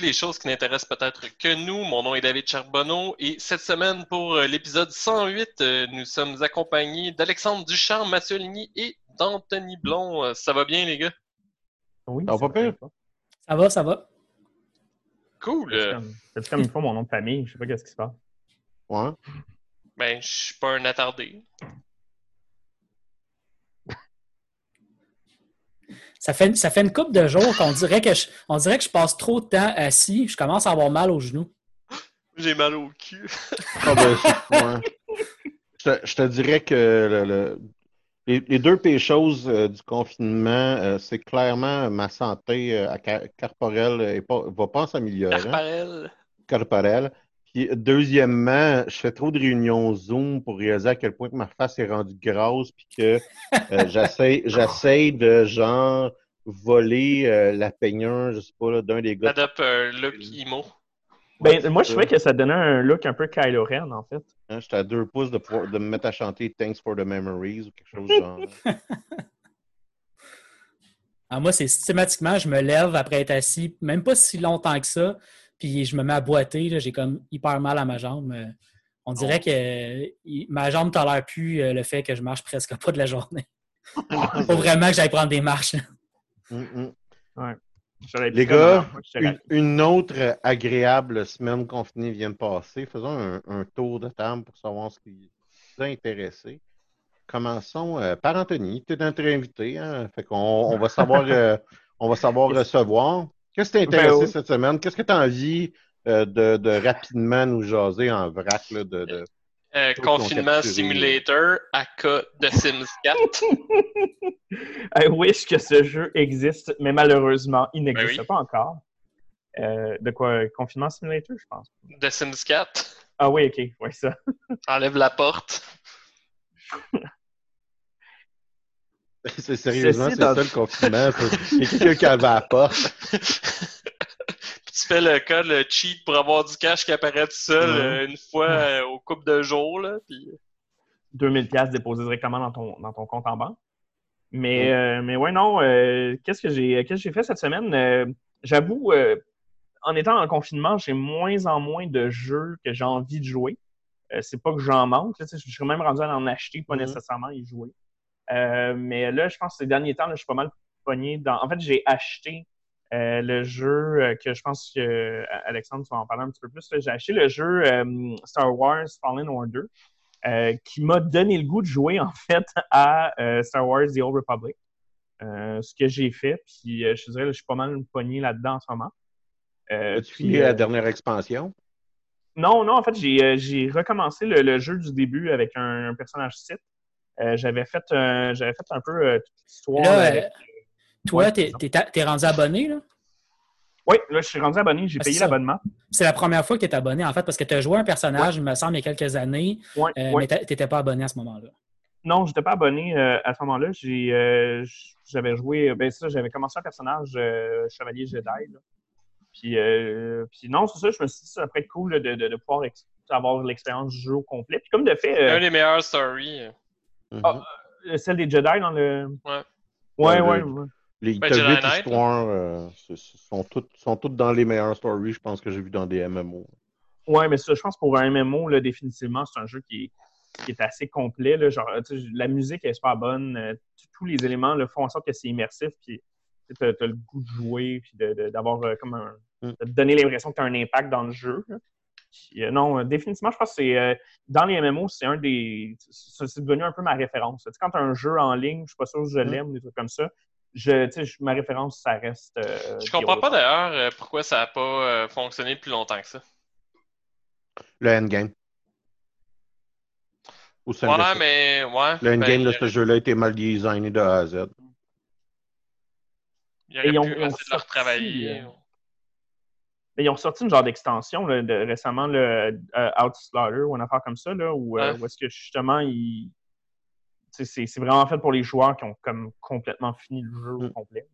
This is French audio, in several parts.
Les choses qui n'intéressent peut-être que nous. Mon nom est David Charbonneau et cette semaine, pour euh, l'épisode 108, euh, nous sommes accompagnés d'Alexandre Duchamp, Mathieu Ligny et d'Anthony Blond. Euh, Ça va bien, les gars? Oui, Ça va pas pire? Ça va, ça va. Cool. C'est comme, il faut mon nom de famille. Je sais pas qu'est-ce qui se passe. Ouais. Ben, je suis pas un attardé. Ça fait, ça fait une couple de jours qu'on dirait que je, on dirait que je passe trop de temps assis. Je commence à avoir mal aux genoux. J'ai mal au cul. Ah ben, ouais. je, te, je te dirais que le- le- les, les deux pires choses euh, du confinement, euh, c'est clairement ma santé euh, à car- corporelle ne va pas s'améliorer. Carparel. corporelle. Puis, deuxièmement, je fais trop de réunions Zoom pour réaliser à quel point que ma face est rendue grosse, puis que euh, j'essaie, j'essaie de genre voler euh, la peigneur, je sais pas, là, d'un des gars. Adopte un look emo. Ben, moi, je trouvais que ça donnait un look un peu Kylo Ren, en fait. Hein, J'étais à deux pouces de, pouvoir- de me mettre à chanter Thanks for the Memories ou quelque chose du genre. Ah, moi, c'est systématiquement, je me lève après être assis, même pas si longtemps que ça, puis je me mets à boiter. là, J'ai comme hyper mal à ma jambe. Euh, On dirait que euh, il- ma jambe tolère plus euh, le fait que je marche presque pas de la journée. Faut vraiment que j'aille prendre des marches. Mm, mm. Les gars, une, une autre agréable semaine confinée vient de passer. Faisons un, un tour de table pour savoir ce qui vous a intéressé. Commençons euh, par Anthony. Tu es notre invité. Hein? Fait qu'on on va savoir, euh, on va savoir recevoir. Qu'est-ce qui t'a Ben intéressé oui. cette semaine? Qu'est-ce que tu as envie euh, de, de rapidement nous jaser en vrac? Là, de, de... Euh, confinement. Simulator à cas de Sims 4. I wish que ce jeu existe, mais malheureusement, il n'existe Ben oui. pas encore. Euh, de quoi? Confinement Simulator, je pense. de Sims 4. Ah oui, ok. Ouais, ça. Enlève la porte. C'est sérieusement, c'est dans- ça le confinement. Il y a quelqu'un qui avait à la porte. Puis tu fais le code, le cheat pour avoir du cash qui apparaît tout seul euh, une fois euh, au couple de jours. Là, puis... 2000 pièces déposées directement dans ton, dans ton compte en banque. Mais, euh, mais ouais, non. euh, qu'est-ce que j'ai qu'est-ce que j'ai fait cette semaine? Euh, J'avoue, euh, en étant en confinement, j'ai moins en moins de jeux que j'ai envie de jouer. Euh, c'est pas que j'en manque. je suis même rendu à en acheter, pas Mhm. nécessairement y jouer. Euh, mais là, je pense que ces derniers temps, là, je suis pas mal pogné dans. En fait, j'ai acheté euh, le jeu euh, que je pense que Alexandre, tu vas en parler un petit peu plus. J'ai acheté le jeu euh, Star Wars Fallen Order. qui m'a donné le goût de jouer en fait à Star Wars The Old Republic. Ce que j'ai fait, puis je te dirais, là, je suis pas mal pogné là-dedans en ce moment. As-tu fini la dernière expansion? non, non, en fait, j'ai j'ai recommencé le, le jeu du début avec un, un personnage site. Euh, j'avais fait, un- j'avais fait un peu euh, toute l'histoire. Là, avec- euh, toi, Ouais, t'es t'es- t'es rendu abonné, là? Oui, là, je suis rendu abonné, j'ai Ah, payé l'abonnement. C'est la première fois que tu es abonné, en fait, parce que tu as joué un personnage, il me semble, il y a quelques années, Ouais, euh, ouais. mais tu n'étais pas abonné à ce moment-là. Non, je n'étais pas abonné euh, à ce moment-là. J'ai, euh, j'avais joué, ben ça, j'avais commencé un personnage euh, chevalier Jedi. là. Puis, euh, puis non, c'est ça, je me suis dit, ça pourrait être cool là, de, de, de pouvoir ex- avoir l'expérience du jeu au complet. Puis comme de fait, euh, Un des meilleurs stories. Ah, euh, celle des Jedi dans le. Ouais. Ouais, Dans ouais, le- ouais. Les Ben, Jedi Knight, histoires euh, sont, toutes, sont toutes dans les meilleures stories, je pense, que j'ai vu dans des MMO. Ouais, mais ça, je pense pour un MMO, là, définitivement, c'est un jeu qui est, qui est assez complet. Là, genre, la musique est super bonne. euh, tous les éléments là, font en sorte que c'est immersif. Puis tu as, le goût de jouer, puis de- de- d'avoir euh, comme un. Mm. de te donner l'impression que tu as un impact dans le jeu. Euh, non, euh, définitivement, je pense que c'est. euh, dans les MMO, c'est un des. C'est devenu un peu ma référence. Tu sais, quand tu as un jeu en ligne, je suis pas sûr que je Mm. l'aime, des trucs comme ça. Je, ma référence, ça reste. euh, Je comprends pas d'ailleurs euh, pourquoi ça n'a pas euh, fonctionné plus longtemps que ça. Le endgame. Ou ça Ouais, le- mais ouais. Le endgame ben, de ce jeu-là a été mal designé de A à Z. Il aurait Et ils ont- pu essayer de le retravailler. Mais ils ont sorti une genre d'extension là, de, récemment, le euh, Outslander ou une affaire comme ça, là, où, euh, Ouais. où est-ce que justement, ils... c'est c'est vraiment fait pour les joueurs qui ont comme complètement fini le jeu au Mm. complet.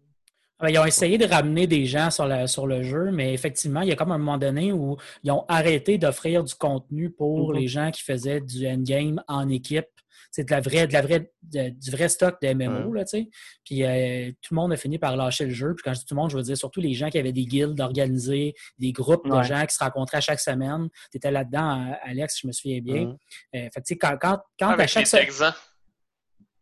Ah ben, Ils ont essayé de ramener des gens sur, la- sur le jeu, mais effectivement, il y a comme un moment donné où ils ont arrêté d'offrir du contenu pour Mhm. les gens qui faisaient du endgame en équipe. De la vraie, de la vraie, du vrai stock de MMO, là, tu sais. Puis euh, tout le monde a fini par lâcher le jeu. Puis quand je dis tout le monde, je veux dire surtout les gens qui avaient des guildes organisées, des groupes de gens qui se rencontraient à chaque semaine. Tu étais là-dedans, Alex, je me souviens bien. Euh, fait tu sais, quand, quand, quand à chaque semaine.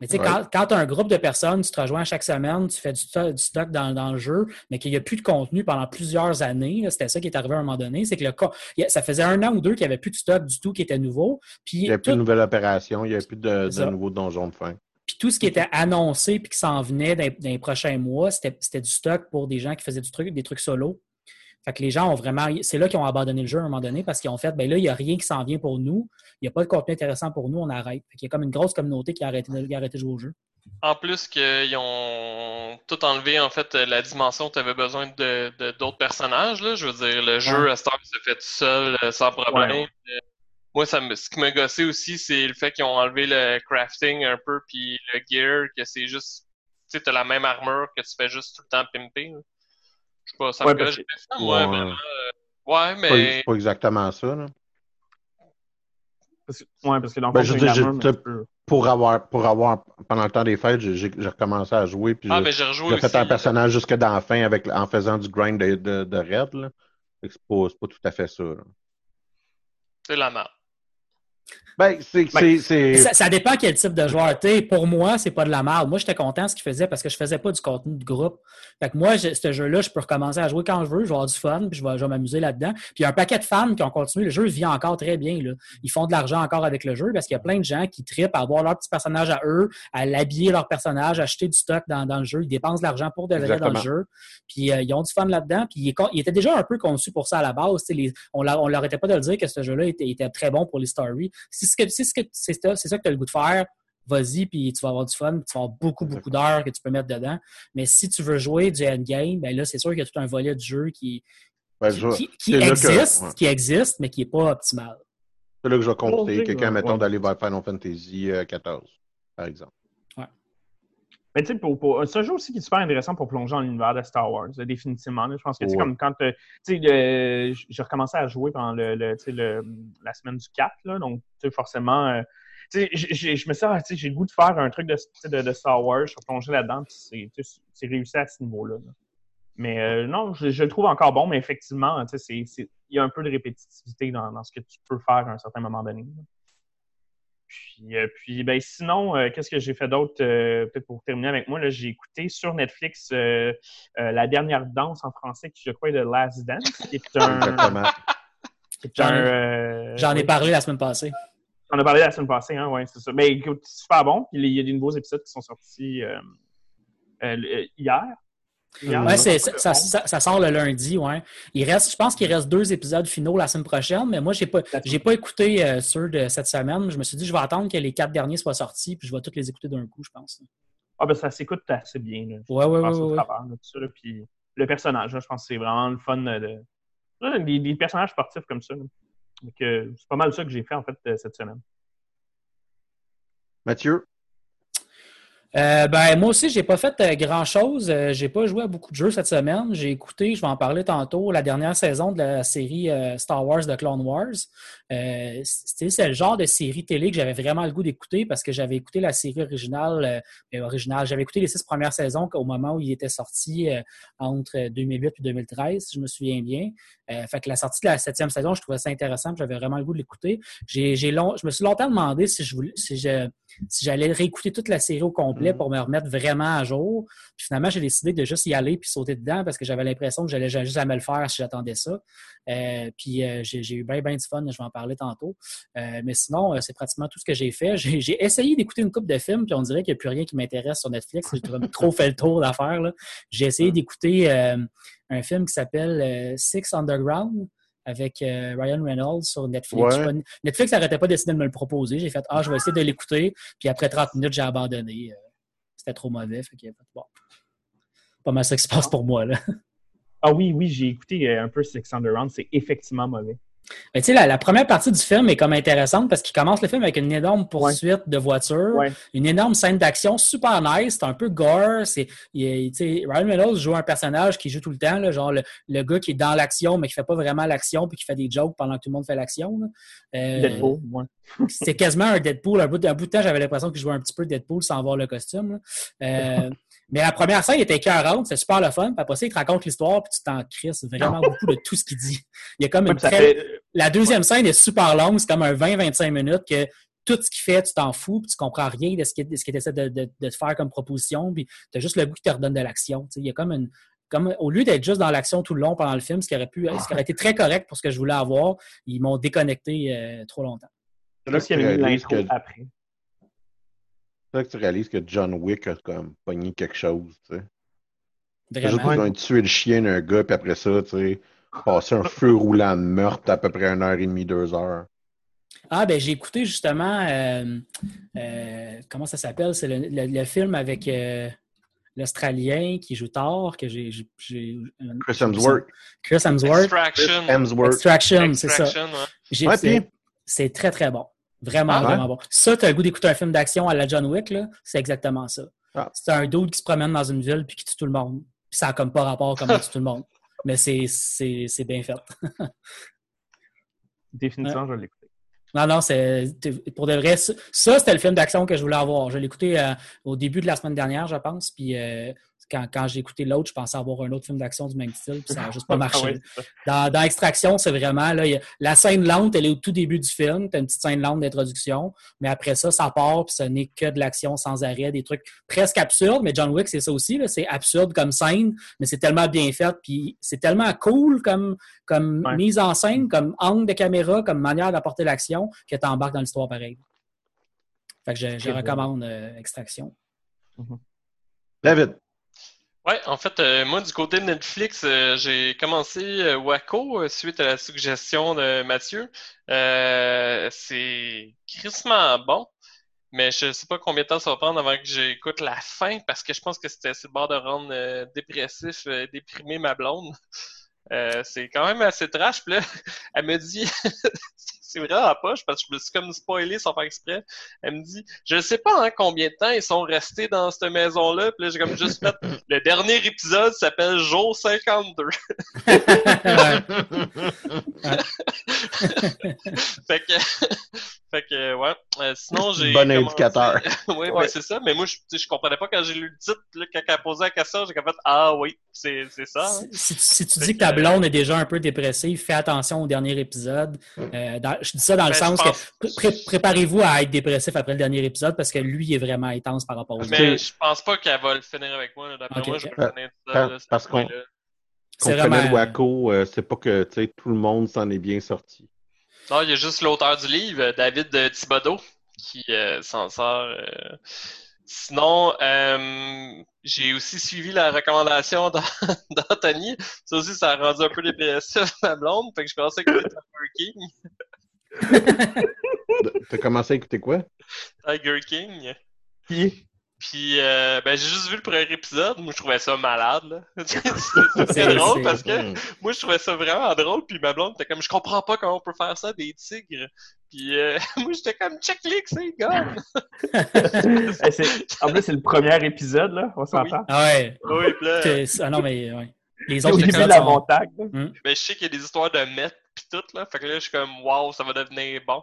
Mais tu sais, quand, quand tu as un groupe de personnes, tu te rejoins chaque semaine, tu fais du, stock dans, dans, le jeu, mais qu'il n'y a plus de contenu pendant plusieurs années, c'était ça qui est arrivé à un moment donné, c'est que le ça faisait un an ou deux qu'il n'y avait plus de stock du tout qui était nouveau. Puis il n'y avait plus de nouvelles opérations, il n'y avait plus de, de nouveaux donjons de fin. Puis tout ce qui était annoncé puis qui s'en venait dans, dans, les prochains mois, c'était du stock pour des gens qui faisaient du truc, des trucs solo. Fait que les gens ont vraiment. C'est là qu'ils ont abandonné le jeu à un moment donné parce qu'ils ont fait ben là, il n'y a rien qui s'en vient pour nous. Il n'y a pas de contenu intéressant pour nous, on arrête. Fait qu'il y a comme une grosse communauté qui a arrêté, de jouer au jeu. En plus qu'ils ont tout enlevé, en fait, la dimension, tu avais besoin de, d'autres personnages. Là. Je veux dire, le jeu à Star se fait tout seul, euh, sans problème. Euh, moi, ça me, ce qui m'a gossé aussi, c'est le fait qu'ils ont enlevé le crafting un peu, puis le gear, que c'est juste, tu sais, as la même armure que tu fais juste tout le temps pimper. Je sais pas, ça me gosse. Ça, moi, ouais. Euh, ouais, mais. C'est pas, exactement ça, là. Parce que, ouais, parce que dans ben, je, pour avoir, pour avoir, pendant le temps des fêtes, j'ai recommencé à jouer. Puis ah, j'ai rejoué J'ai fait un personnage jusque dans la fin avec, en faisant du grind de, de, de raid. Là. C'est pas, pas, tout à fait ça. C'est la merde. Ben, ben, c'est, ça, dépend quel type de joueur. es. pour moi, c'est pas de la merde. Moi, j'étais content de ce qu'il faisait parce que je faisais pas du contenu de groupe. Fait que moi, ce jeu-là, je peux recommencer à jouer quand je veux, je vais avoir du fun, puis je vais, m'amuser là-dedans. Puis il y a un paquet de fans qui ont continué. Le jeu vit encore très bien. Là. Ils font de l'argent encore avec le jeu parce qu'il y a plein de gens qui tripent à avoir leur petit personnage à eux, à l'habiller leur personnage, à acheter du stock dans, le jeu. Ils dépensent de l'argent pour de vrai dans le jeu. Puis euh, ils ont du fun là-dedans. Puis il, était déjà un peu conçu pour ça à la base. Les, on ne leur était pas de le dire que ce jeu-là était, était, très bon pour les stories. Que c'est ça, ça que tu as le goût de faire, vas-y, puis tu vas avoir du fun, tu vas avoir beaucoup, beaucoup d'heures que tu peux mettre dedans. Mais si tu veux jouer du endgame, ben là, c'est sûr qu'il y a tout un volet du jeu qui, ben, qui, existe, qui existe, mais qui n'est pas optimal. C'est là que je vais compter quelqu'un, mettons, d'aller vers Final Fantasy XIV, euh, par exemple. Mais tu sais, pour, c'est un jeu aussi qui est super intéressant pour plonger dans l'univers de Star Wars, définitivement. Je pense que c'est comme quand tu sais, j'ai recommencé à jouer pendant le, le, la semaine du 4, là, donc tu sais, forcément, euh, tu sais, je me dit, j'ai le goût de faire un truc de, de, Star Wars, je suis plongé là-dedans, puis c'est réussi à ce niveau-là. Mais euh, non, je, le trouve encore bon, mais effectivement, il y a un peu de répétitivité dans, dans, ce que tu peux faire à un certain moment donné. Puis, euh, puis ben, sinon, euh, qu'est-ce que j'ai fait d'autre? Euh, peut-être pour terminer avec moi, j'ai écouté sur Netflix La dernière danse en français, qui je crois est de Last Dance, qui est un. J'en ai, parlé la semaine passée. On a parlé la semaine passée, hein, oui, c'est ça. Mais écoute, c'est super bon. Il y a des nouveaux épisodes qui sont sortis hier. Ouais, ça, ça, sort le lundi, ouais. Il reste, je pense qu'il reste deux épisodes finaux la semaine prochaine, mais moi, j'ai pas, j'ai pas écouté euh, ceux de cette semaine. Je me suis dit, je vais attendre que les quatre derniers soient sortis, puis je vais tous les écouter d'un coup, je pense. Ah, ben ça s'écoute assez bien. Là. Ouais, ouais, ouais. puis le personnage, je pense que c'est vraiment le fun de. Des, personnages sportifs comme ça. Donc, c'est pas mal ça que j'ai fait, en fait, euh, cette semaine. Mathieu? Euh, ben, moi aussi, j'ai pas fait euh, grand-chose. Euh, j'ai pas joué à beaucoup de jeux cette semaine. J'ai écouté, je vais en parler tantôt, la dernière saison de la série Star Wars de Clone Wars. c'est le genre de série télé que j'avais vraiment le goût d'écouter parce que j'avais écouté la série originale. Ben, originale. J'avais écouté les six premières saisons au moment où il était sorti entre 2008 et 2013, si je me souviens bien. fait que la sortie de la septième saison, je trouvais ça intéressant. J'avais vraiment le goût de l'écouter. Je me suis longtemps demandé si si si j'allais réécouter toute la série au complet mm. pour me remettre vraiment à jour. Puis finalement, j'ai décidé de juste y aller puis sauter dedans parce que j'avais l'impression que j'allais juste à me le faire si j'attendais ça. Euh, puis euh, j'ai eu bien, bien du fun, je vais en parler tantôt. Euh, mais sinon, c'est pratiquement tout ce que j'ai fait. J'ai essayé d'écouter une coupe de films, puis on dirait qu'il n'y a plus rien qui m'intéresse sur Netflix. J'ai trop fait le tour d'affaires. J'ai essayé d'écouter un film qui s'appelle Six Underground avec euh, Ryan Reynolds sur Netflix. Netflix n'arrêtait pas d'essayer de me le proposer. J'ai fait Ah, je vais essayer de l'écouter. Puis après 30 minutes, j'ai abandonné. Euh, c'était trop mauvais. Fait bon, pas mal ça qui se passe pour moi. Là. Ah oui, oui, j'ai écouté euh, un peu Six Underground. C'est effectivement mauvais. Mais tu sais, la, la première partie du film est comme intéressante parce qu'il commence le film avec une énorme poursuite de voiture, Ouais. une énorme scène d'action super nice, c'est un peu gore. C'est, Ryan Reynolds joue un personnage qui joue tout le temps, là, genre le, le gars qui est dans l'action mais qui fait pas vraiment l'action puis qui fait des jokes pendant que tout le monde fait l'action. Euh, Deadpool, ouais. c'était quasiment un Deadpool. Un bout, un bout de temps, j'avais l'impression que je jouais un petit peu Deadpool sans voir le costume. Euh, mais la première scène était écœurante, c'est super le fun. Puis après ça, il te raconte l'histoire, puis tu t'en crisses vraiment beaucoup de tout ce qu'il dit. Il y a comme une très... fait- La deuxième scène est super longue, c'est comme un 20-25 minutes que tout ce qu'il fait, tu t'en fous, puis tu comprends rien de ce qu'il essaie de, de- de te faire comme proposition, puis tu as juste le goût qu'il te redonne de l'action. Il y a comme une. Comme, au lieu d'être juste dans l'action tout le long pendant le film, ce qui aurait pu, ce qui aurait été très correct pour ce que je voulais avoir, ils m'ont déconnecté euh, trop longtemps. C'est là qu'il y avait l'intro que, après. C'est là que tu réalises que John Wick a comme pogné quelque chose, tu sais. Juste Vraiment? besoin de tuer le chien d'un gars, puis après ça, tu sais, passer un feu roulant de meurtre à peu près une heure et demie, deux heures. Ah, ben j'ai écouté justement, euh, euh, comment ça s'appelle? C'est le, le- le film avec euh, l'Australien qui joue Thor, que j'ai. Chris Hemsworth. Chris Hemsworth. Extraction. Hemsworth. Extraction, c'est ça. Ouais. Puis- C'est très, très bon. Vraiment, Ah, vraiment bon. Ça, tu as le goût d'écouter un film d'action à la John Wick, c'est exactement ça. Ah. C'est un dude qui se promène dans une ville puis qui tue tout le monde. Puis ça n'a comme pas rapport comment tue tout le monde. Mais c'est- bien fait. Définitivement, je vais l'écouter. Non, non, c'est pour de vrai. Ça, ça, c'était le film d'action que je voulais avoir. Je l'ai écouté euh, au début de la semaine dernière, je pense. Puis euh, quand, quand j'ai écouté l'autre, je pensais avoir un autre film d'action du même style. Puis ça n'a juste pas marché. Dans, dans Extraction, c'est vraiment là, a- la scène lente, elle est au tout début du film. Tu as une petite scène lente d'introduction, mais après ça, ça part, puis ce n'est que de l'action sans arrêt, des trucs presque absurdes. Mais John Wick, c'est ça aussi. là, C'est absurde comme scène, mais c'est tellement bien fait, puis c'est tellement cool comme, comme Ouais. mise en scène, comme angle de caméra, comme manière d'apporter l'action, que tu embarques dans l'histoire pareil. Fait que je, recommande euh, Extraction. David. Ouais, en fait, euh, moi, du côté de Netflix, euh, j'ai commencé euh, Waco euh, suite à la suggestion de Mathieu. Euh, c'est crissement bon, mais je sais pas combien de temps ça va prendre avant que j'écoute la fin parce que je pense que c'était sur le de rendre dépressif, déprimé ma blonde. C'est quand même assez trash. Puis là, elle me dit, c'est vraiment à poche parce que je me suis comme spoilé sans faire exprès. Elle me dit, je sais pas hein, combien de temps ils sont restés dans cette maison-là. Puis là, j'ai comme juste fait, le dernier épisode s'appelle Jour 52. Ouais. fait que, fait que, ouais. Euh, sinon, j'ai. Bon commencé- indicateur. oui, Ouais. ben c'est ça. Mais moi, je, je comprenais pas quand j'ai lu le titre, là, quand elle a posé la question, j'ai fait, ah oui, c'est c'est ça. hein. Si, si- si tu Fait dis que ta que- blonde est déjà un peu dépressive, fais attention au dernier épisode. Euh, dans- je dis ça dans le Ben, sens pense- que pré- préparez-vous à être dépressif après le dernier épisode parce que lui il est vraiment intense par rapport autres. Mais je pense pas qu'elle va le finir avec moi. D'après moi, je vais finir ça. Parce qu'on- connaît le Waco, euh, c'est pas que tout le monde s'en est bien sorti. Non, il y a juste l'auteur du livre, David Thibodeau, qui euh, s'en sort. euh. Sinon, euh, j'ai aussi suivi la recommandation d'An- d'Anthony. Ça aussi, ça a rendu un peu dépressif ma blonde. Fait que je pensais que c'était Tiger King. T'as commencé à écouter quoi? Tiger King. Qui? Puis, euh, ben, j'ai juste vu le premier épisode. Moi, je trouvais ça malade, là. très drôle parce que Hmm. moi, je trouvais ça vraiment drôle. Puis ma blonde était comme, je comprends pas comment on peut faire ça, des tigres. Puis euh, moi, j'étais comme, check les c'est gars. Eh, c'est- En plus, c'est le premier épisode, là. On s'entend. Ah ouais. Oui, puis là, Ah non, mais ouais. Les autres épisodes la sont- montagne. là. ben, je sais qu'il y a des histoires de meth pis tout, là. Fait que là, je suis comme, wow, ça va devenir bon.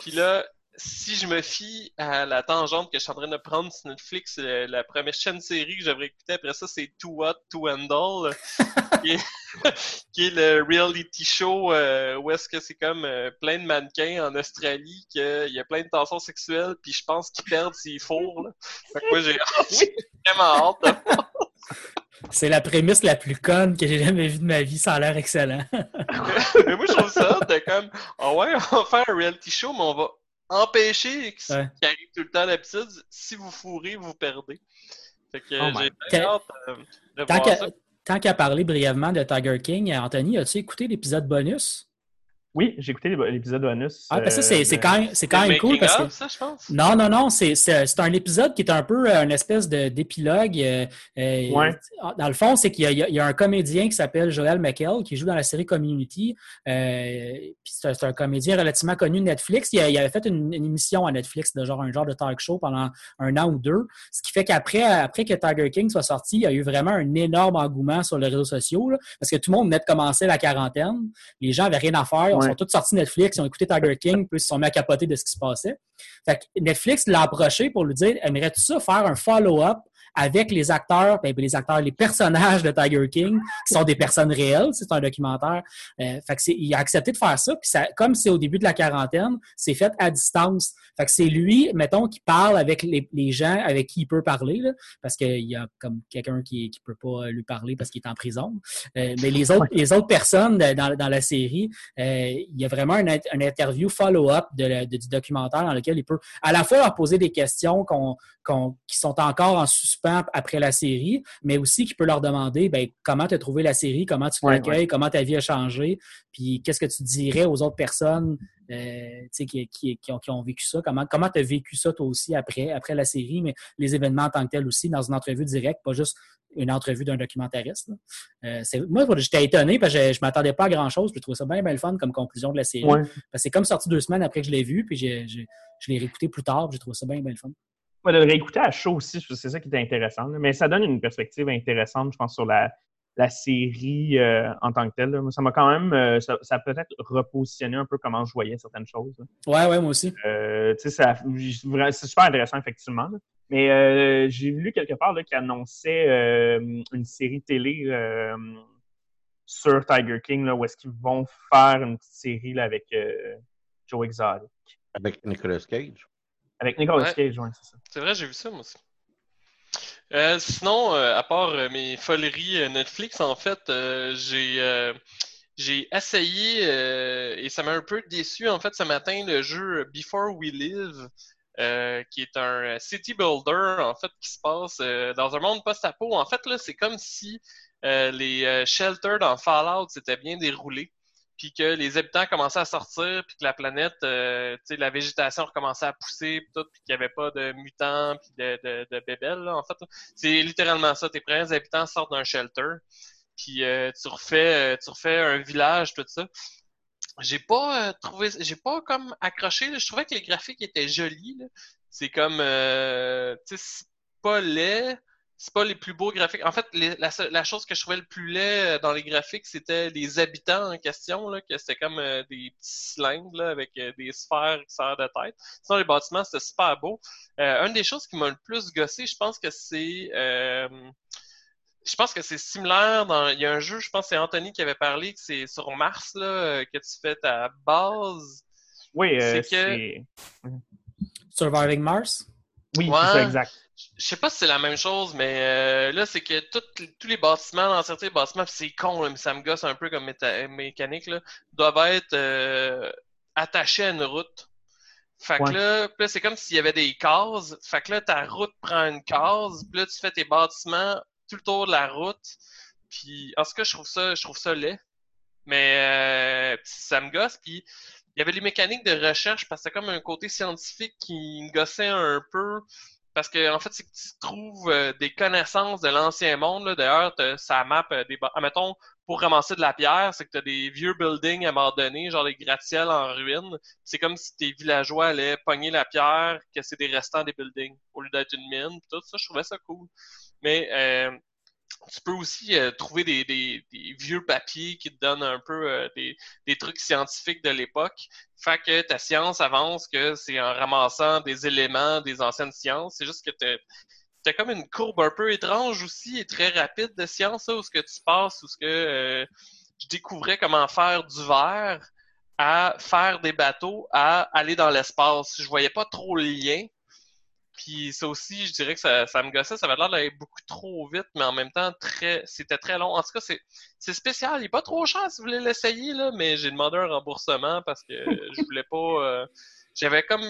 Puis là, si je me fie à la tangente que je suis en train de prendre sur Netflix, euh, la première chaîne série que j'aimerais écouter après ça, c'est Too Hot to Handle, qui, est, qui est le reality show euh, où est-ce que c'est comme euh, plein de mannequins en Australie, qu'il y a plein de tensions sexuelles, puis je pense qu'ils perdent s'ils fourrent. Là. Fait que moi, j'ai vraiment hâte. de- C'est la prémisse la plus conne que j'ai jamais vue de ma vie. Ça a l'air excellent. mais moi, je trouve ça, t'es comme, ah ouais, on va faire un reality show, mais on va empêcher ce Ouais. qui arrive tout le temps d'habitude. Si vous fourrez, vous perdez. Fait que Oh euh, j'ai hâte de Tant qu'à qu'à parler brièvement de Tiger King, Anthony, as-tu écouté l'épisode bonus? Oui, j'ai écouté l'épisode bonus. Ah, ben ça, c'est euh, c'est de- quand même, c'est quand Le même cool parce que. of, ça, je pense. Non, non, non, c'est c'est- c'est un épisode qui est un peu euh, une espèce de- d'épilogue. euh, euh, Ouais. Dans le fond, c'est qu'il y, a- y un comédien qui s'appelle Joel McHale qui joue dans la série Community. Euh, puis c'est un, c'est un comédien relativement connu de Netflix. Il, a- il avait fait une, une émission à Netflix de genre un genre de talk show pendant un an ou deux. Ce qui fait qu'après après que Tiger King soit sorti, il y a eu vraiment un énorme engouement sur les réseaux sociaux là, parce que tout le monde venait de commencer la quarantaine. Les gens avaient rien à faire. Ils Ouais. sont tous sortis Netflix, ils ont écouté Tiger King, puis ils se sont mis à capoter de ce qui se passait. Fait que Netflix l'a approché pour lui dire Aimerais-tu ça faire un follow-up avec les acteurs, ben, les acteurs, les personnages de Tiger King, qui sont des personnes réelles, c'est un documentaire. Euh, il a accepté de faire ça, comme c'est au début de la quarantaine, c'est fait à distance. C'est lui, mettons, qui parle avec les, gens avec qui il peut parler, parce qu'il y a comme quelqu'un qui qui peut pas lui parler parce qu'il est en prison. Euh, mais les autres, personnes dans, la série, euh, il y a vraiment une, int- une interview follow-up du documentaire dans lequel il peut à la fois leur poser des questions qu'on- qui sont encore en suspens après la série, mais aussi qui peut leur demander ben, comment tu as trouvé la série, comment tu Ouais, l'accueilles, comment ta vie a changé, puis qu'est-ce que tu dirais aux autres personnes euh, qui, qui, qui, ont, qui ont vécu ça, comment comment tu as vécu ça toi aussi après, après la série, mais les événements en tant que tels aussi, dans une entrevue directe, pas juste une entrevue d'un documentariste. Euh, moi, j'étais étonné parce que je, je m'attendais pas à grand-chose, puis je trouvais ça bien, bien le fun comme conclusion de la série. Ouais. Parce que c'est comme sorti deux semaines après que je l'ai vu, puis je l'ai réécouté plus tard, puis j'ai trouvé ça bien, bien le fun. Ouais, de le réécouter à chaud aussi, c'est ça qui était intéressant. là. Mais ça donne une perspective intéressante, je pense, sur la, la série euh, en tant que telle. là. Ça m'a quand même, euh, ça, ça a peut-être repositionné un peu comment je voyais certaines choses. là. Ouais, ouais, moi aussi. Euh, tu sais, ça- vra- c'est super intéressant, effectivement. là. Mais euh, j'ai lu quelque part là, qui annonçait euh, une série télé euh, sur Tiger King, là, où est-ce qu'ils vont faire une petite série là, avec euh, Joe Exotic. Avec Nicolas Cage. Avec Nicolas Ouais. Cage, c'est ça. C'est vrai, j'ai vu ça, moi aussi. Euh, sinon, euh, à part euh, mes foleries Netflix, en fait, j'ai j'ai essayé et ça m'a un peu déçu en fait ce matin le jeu Before We Live, qui est un city builder en fait qui se passe dans un monde post-apo. En fait, là, c'est comme si les shelters dans Fallout s'étaient bien déroulés puis que les habitants commençaient à sortir, puis que la planète, euh, tu sais, la végétation recommençait à pousser, puis tout, puis qu'il n'y avait pas de mutants, puis de, de, de bébelles, là, en fait. C'est littéralement ça. Tes premiers habitants sortent d'un shelter, puis euh, tu refais, euh, tu refais un village, tout ça. J'ai pas trouvé, j'ai pas comme accroché. Je trouvais que les graphiques étaient jolis. C'est comme, tu sais, pas laid. C'est pas les plus beaux graphiques. En fait, les- la, chose que je trouvais le plus laid euh, dans les graphiques, c'était les habitants en question, là, que c'était comme euh, des petits cylindres là, avec euh, des sphères qui sortent de tête. Sinon, les bâtiments, c'était super beau. Euh, une des choses qui m'a le plus gossé, je pense que c'est euh, je pense que c'est similaire dans. Il y a un jeu, je pense que c'est Anthony qui avait parlé que c'est sur Mars là, que tu fais ta base. Oui, euh, C'est que- c'est. Surviving Mars? Oui, Ouais. c'est ça, exact. Je sais pas si c'est la même chose, mais euh, là, c'est que tout- tous les bâtiments, dans certains bâtiments, pis c'est con, là, mais ça me gosse un peu comme méta- mécanique, là, doivent être euh, attachés à une route. Fait que Ouais. là, là, c'est comme s'il y avait des cases. Fait que là, ta route prend une case, puis là, tu fais tes bâtiments tout le tour de la route. Puis, en tout cas, je trouve ça, je trouve ça laid. Mais euh, ça me gosse. Puis, y avait les mécaniques de recherche, parce que c'est comme un côté scientifique qui me gossait un peu. Parce que, en fait, c'est que tu trouves euh, des connaissances de l'ancien monde. D'ailleurs, ça map euh, des... ah, pour ramasser de la pierre, c'est que tu as des vieux buildings abandonnés, genre des gratte-ciels en ruine. C'est comme si tes villageois allaient pogner la pierre, que c'est des restants des buildings, au lieu d'être une mine. Tout ça, je trouvais ça cool. Mais euh, tu peux aussi euh, trouver des, vieux papiers qui te donnent un peu euh, des, trucs scientifiques de l'époque. Fait que ta science avance que c'est en ramassant des éléments des anciennes sciences. C'est juste que t'as t'as comme une courbe un peu étrange aussi et très rapide de science, où ce que tu passes, où ce que euh, je découvrais comment faire du verre à faire des bateaux, à aller dans l'espace. Je voyais pas trop le lien. Puis ça aussi, je dirais que ça, ça me gossait. Ça avait l'air d'aller beaucoup trop vite, mais en même temps, très, c'était très long. En tout cas, c'est, c'est spécial. Il est pas trop cher si vous voulez l'essayer, là, mais j'ai demandé un remboursement parce que je voulais pas. euh, j'avais comme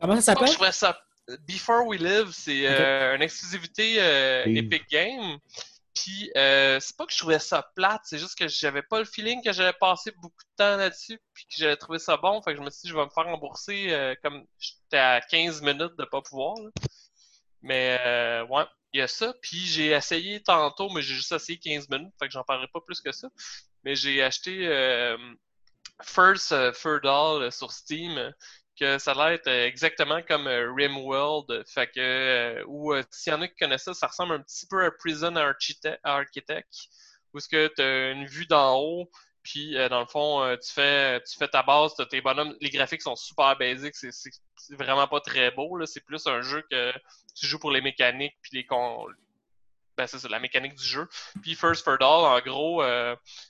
Comment ça je s'appelle? trouvais ça. Before We Live, c'est euh, une exclusivité euh. Epic Game. Puis euh, c'est pas que je trouvais ça plate, c'est juste que j'avais pas le feeling que j'allais passer beaucoup de temps là-dessus, puis que j'allais trouver ça bon. Fait que je me suis dit, je vais me faire rembourser euh, comme j'étais à 15 minutes de pas pouvoir. Mais euh, ouais, il y a ça. Puis j'ai essayé tantôt, mais j'ai juste essayé 15 minutes, fait que j'en parlerai pas plus que ça. Mais j'ai acheté First Furdal euh, sur Steam, que ça a l'air d'être euh, exactement comme euh, Rimworld. Fait que, euh, ou s'il y en a qui connaissent ça, ça ressemble un petit peu à Prison Architect, où est-ce que tu as une vue d'en haut, puis dans le fond, tu fais tu fais ta base, tes bonhommes, les graphiques sont super basiques, c'est vraiment pas très beau. C'est plus un jeu que tu joues pour les mécaniques, puis les con... Ben, c'est la mécanique du jeu. Puis First for All, en gros,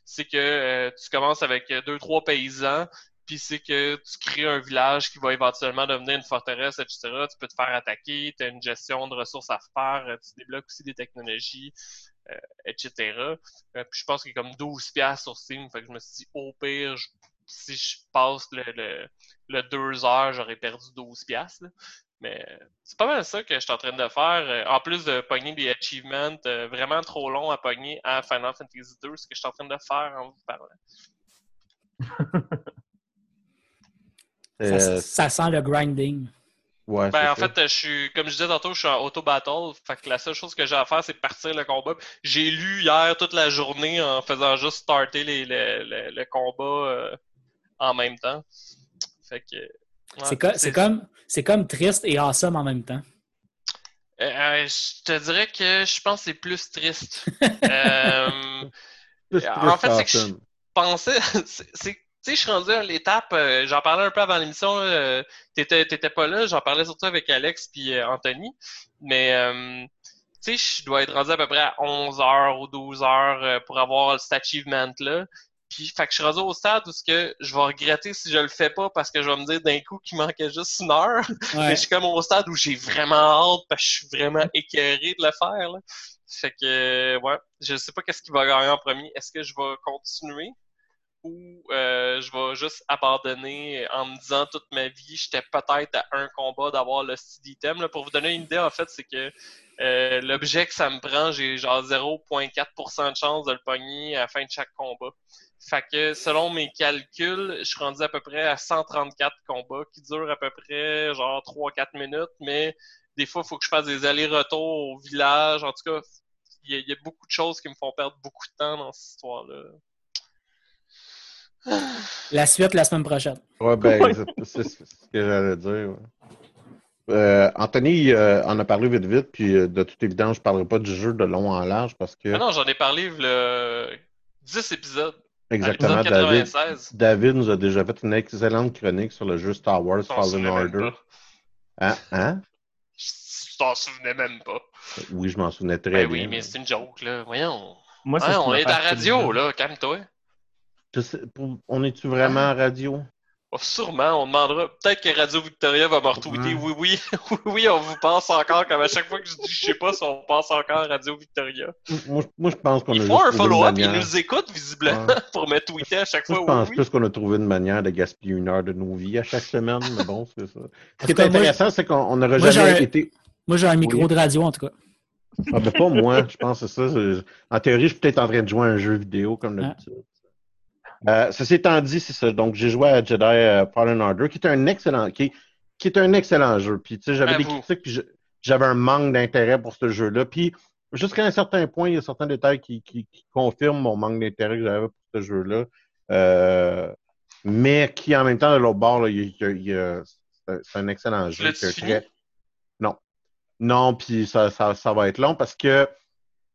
c'est que tu commences avec deux, trois paysans, puis c'est que tu crées un village qui va éventuellement devenir une forteresse, etc. Tu peux te faire attaquer, tu as une gestion de ressources à faire, euh, tu débloques aussi des technologies, euh, etc. Euh, puis je pense qu'il y a comme 12 piastres sur Steam, fait que je me suis dit, au pire, si je passe le, le, le 2 heures, j'aurais perdu 12 piastres. Mais c'est pas mal ça que je suis en train de faire. En plus de pogner des achievements vraiment trop longs à pogner à Final Fantasy 2, ce que je suis en train de faire en vous parlant. Ça, Euh, ça sent le grinding. ouais, Ben, en ça. fait, je suis, comme je disais tantôt, je suis en auto-battle. Fait que la seule chose que j'ai à faire, c'est partir le combat. J'ai lu hier toute la journée en faisant juste starter les, les- les- le combat euh, en même temps. Fait que. ouais, c'est co- c'est comme, c'est comme triste et awesome en même temps. Euh, euh, je te dirais que je pense que c'est plus triste. euh, Plus en triste fait, c'est que je- pensais, c'est, sais, je suis rendu à l'étape, euh, j'en parlais un peu avant l'émission, euh, t'étais, t'étais pas là, j'en parlais surtout avec Alex puis euh, Anthony, mais euh, tu sais, je dois être rendu à peu près à 11 heures ou 12 heures euh, pour avoir cet achievement-là. Puis, fait que je suis rendu au stade où ce que je vais regretter si je le fais pas parce que je vais me dire d'un coup qu'il manquait juste une heure. Mais je suis comme au stade où j'ai vraiment hâte parce que je suis vraiment écœuré de le faire. Là. Fait que, ouais, je sais pas qu'est-ce qui va gagner en premier. Est-ce que je vais continuer? Ou euh, je vais juste abandonner en me disant toute ma vie, j'étais peut-être à un combat d'avoir le style item. Là. Pour vous donner une idée, en fait, c'est que euh, l'objet que ça me prend, j'ai genre 0.4% de chance de le pogner à la fin de chaque combat. Fait que selon mes calculs, je suis rendu à peu près à 134 combats qui durent à peu près genre 3-4 minutes, mais des fois, il faut que je fasse des allers-retours au village. En tout cas, il y, a- il y a beaucoup de choses qui me font perdre beaucoup de temps dans cette histoire-là. La suite la semaine prochaine. Ouais, ben, Ouais. c'est- ce que j'allais dire. ouais. Euh, Anthony euh, en a parlé vite vite, puis euh, de toute évidence, je ne parlerai pas du jeu de long en large parce que Ah non, j'en ai parlé le 10 épisodes. exactement David, 96. David nous a déjà fait une excellente chronique sur le jeu Star Wars Fallen Order. Hein? Hein? Je t'en souvenais même pas. Oui, je m'en souvenais très Ben bien. oui, mais c'est une joke, là. Voyons. Moi, on est à la radio, là. Calme-toi. Je sais- pour- on est-tu vraiment à radio? Oh, sûrement, on demandera. Peut-être que Radio Victoria va me retweeter. Oui, oui, oui, oui, on vous pense encore. Comme à chaque fois que je dis, je sais pas si on pense encore à Radio Victoria. Moi, moi, je pense qu'on a Ils font un trouvé une follow-up, ils nous écoutent visiblement Ouais. pour me tweeter à chaque Moi, fois. je pense oui, oui. plus qu'on a trouvé une manière de gaspiller une heure de nos vies à chaque semaine, mais bon, c'est ça. Ce qui est moi, intéressant, c'est qu'on n'aurait jamais été. Moi, j'ai un micro Oui. de radio, en tout cas. Ah, ben pas moi, je pense que c'est ça. En théorie, je suis peut-être en train de jouer à un jeu vidéo comme Ah. Euh, ceci étant dit, c'est ça. Donc, j'ai joué à Jedi euh, Fallen Order, qui est un excellent, qui, qui est un excellent jeu. Puis, tu sais, j'avais des critiques, puis j'avais un manque d'intérêt pour ce jeu-là. Puis, jusqu'à un certain point, il y a certains détails qui, qui, qui confirment mon manque d'intérêt que j'avais pour ce jeu-là. Euh, mais qui, en même temps, de l'autre bord, là, il y a- il y a- c'est un- excellent jeu. Très- Non. Non, puis ça, ça, ça va être long parce que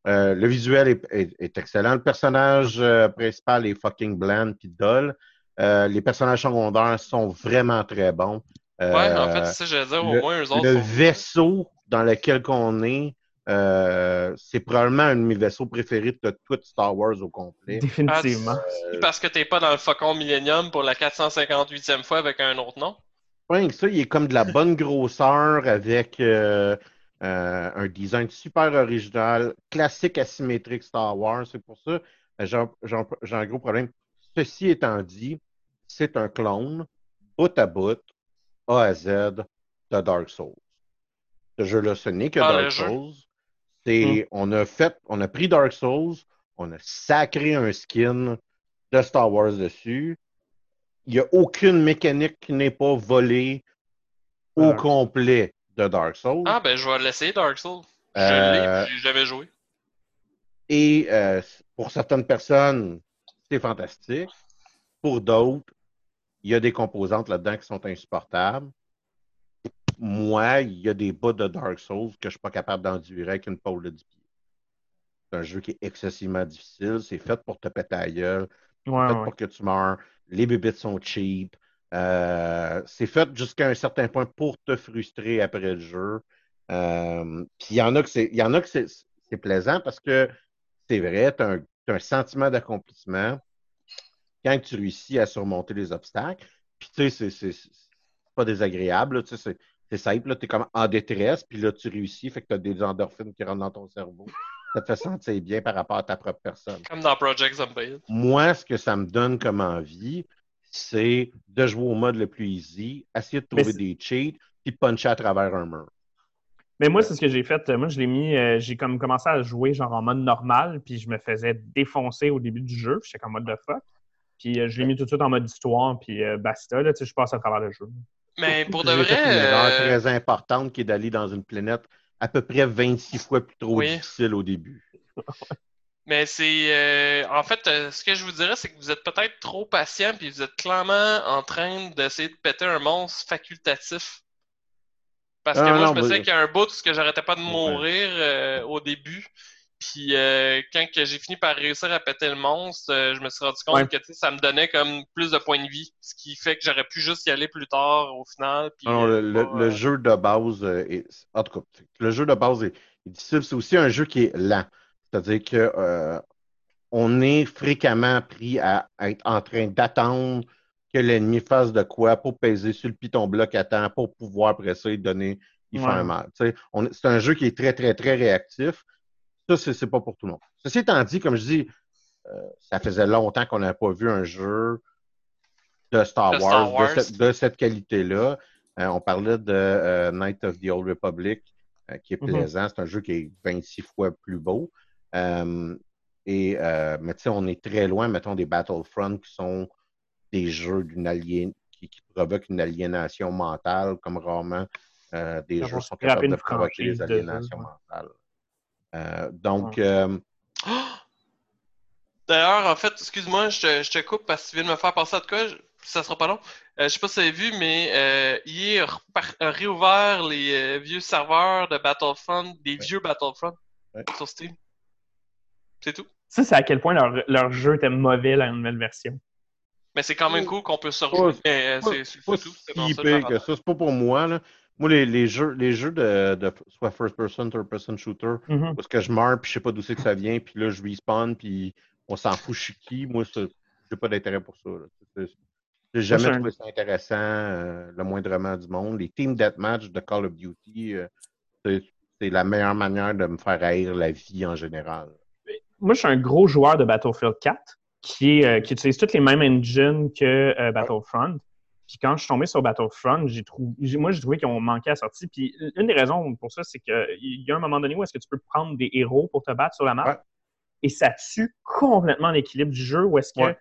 euh, le visuel est, est- est excellent. Le personnage euh, principal est fucking bland puis dull. Euh, les personnages secondaires sont vraiment très bons. Euh, Ouais, en fait, c'est ça, j'allais dire, au le- moins, eux autres. le sont- vaisseau dans lequel on est, euh, c'est probablement un de mes vaisseaux préférés de tout Star Wars au complet. Définitivement. Parce que t'es pas dans le Faucon Millennium pour la 458e fois avec un autre nom. Que ça, il est comme de la bonne grosseur avec euh, euh, un design super original, classique asymétrique Star Wars. C'est pour ça, euh, j'ai un- gros problème. Ceci étant dit, c'est un clone, bout à bout, A à Z, de Dark Souls. Ce jeu-là, ce n'est que Ah, Dark. Souls. C'est, on a fait, on a pris Dark Souls, on a sacré un skin de Star Wars dessus. Il n'y a aucune mécanique qui n'est pas volée au Dark. complet de Dark Souls. Ah, ben, je vais l'essayer, Dark Souls. Je Euh, l'ai, j'ai jamais joué. Et euh, pour certaines personnes, c'est fantastique. Pour d'autres, il y a des composantes là-dedans qui sont insupportables. Moi, il y a des bouts de Dark Souls que je ne suis pas capable d'endurer avec une pôle de 10 pieds. C'est un jeu qui est excessivement difficile. C'est fait pour te péter la gueule. Ouais, fait ouais. pour que tu meurs. Les bébites sont cheap. Euh, c'est fait jusqu'à un certain point pour te frustrer après le jeu. Euh, Puis il y en a que c'est, il y en a que c'est, c'est plaisant parce que c'est vrai, tu as un, t'as un sentiment d'accomplissement quand tu réussis à surmonter les obstacles. Puis tu sais, c'est, pas désagréable. Tu sais, c'est, simple. Tu es comme en détresse, puis là, tu réussis, fait que tu as des endorphines qui rentrent dans ton cerveau. Ça te fait sentir bien par rapport à ta propre personne. Comme dans Project Zomboid. Moi, ce que ça me donne comme envie, c'est de jouer au mode le plus easy, essayer de trouver des cheats, puis puncher à travers un mur. Mais moi, c'est ce que j'ai fait. Moi, je l'ai mis, euh, j'ai comme commencé à jouer genre en mode normal, puis je me faisais défoncer au début du jeu, puis j'étais comme mode de fuck? Puis euh, je l'ai mis tout de suite en mode histoire, puis euh, basta, là, tu sais, je passe à travers le jeu. Mais pour de J'ai fait vrai. une erreur euh, très importante qui est d'aller dans une planète à peu près 26 fois plus trop Oui. difficile au début. Mais c'est. euh, en fait, euh, ce que je vous dirais, c'est que vous êtes peut-être trop patient, puis vous êtes clairement en train d'essayer de péter un monstre facultatif. Parce que Ah, moi, non, je me bah, qu'il y a un bout ce que j'arrêtais pas de mourir euh, au début. Puis quand j'ai fini par réussir à péter le monstre, je me suis rendu compte Ouais. que ça me donnait comme plus de points de vie. Ce qui fait que j'aurais pu juste y aller plus tard au final. Puis, Non, le, le- pas, le jeu de base est. En tout cas, le jeu de base est, est difficile. C'est aussi un jeu qui est lent. C'est-à-dire que euh, on est fréquemment pris à, être en train d'attendre que l'ennemi fasse de quoi pour peser sur le piton bloc à temps pour pouvoir après ça y donner, y Ouais. faire mal. C'est un jeu qui est très, très, très réactif. Ça, c'est pas pour tout le monde. Ceci étant dit, comme je dis, euh, ça faisait longtemps qu'on n'avait pas vu un jeu de Star, De Wars, Star Wars. de cette, qualité-là. Euh, on parlait de euh, Night of the Old Republic, qui est Mhm. plaisant. C'est un jeu qui est 26 fois plus beau. Euh, et, euh, mais tu sais, on est très loin, mettons, des Battlefront qui sont des jeux d'une alien qui, qui provoquent une aliénation mentale, comme rarement euh, des Ça jeux sont capables de provoquer des de aliénations mentales. Euh, donc, Ouais. euh, D'ailleurs, en fait, excuse-moi, je te, je te coupe parce que tu viens de me faire penser à de quoi. je- Ça sera pas long. Euh, je sais pas si vous avez vu, mais euh, EA a, réouvert les euh, vieux serveurs de Battlefront, des vieux Battlefront Ouais. sur Steam. C'est tout. Ça, c'est à quel point leur, leur jeu était mauvais, la nouvelle version. Mais c'est quand même Ouais. cool qu'on peut se rejouer. Euh, pas- c'est pas si pire que ça. C'est pas pour moi. Là. Moi, les, les jeux, les jeux de, de soit first person, third person shooter, où est-ce que je meurs, puis je sais pas d'où c'est que ça vient, puis là, je respawn, puis on s'en fout, je suis qui. Moi, j'ai pas d'intérêt pour ça. J'ai jamais trouvé ça intéressant, euh, le moindrement du monde. Les team deathmatch de Call of Duty, euh, c'est la meilleure manière de me faire haïr la vie en général. Moi, je suis un gros joueur de Battlefield 4 qui, est, euh, qui utilise toutes les mêmes engines que euh, Battlefront. Puis quand je suis tombé sur Battlefront, j'ai trouvé, moi, j'ai trouvé qu'ils ont manqué à la sortie. Puis une des raisons pour ça, c'est qu'il y a un moment donné où est-ce que tu peux prendre des héros pour te battre sur la map Ouais. et ça tue complètement l'équilibre du jeu où est-ce que Ouais.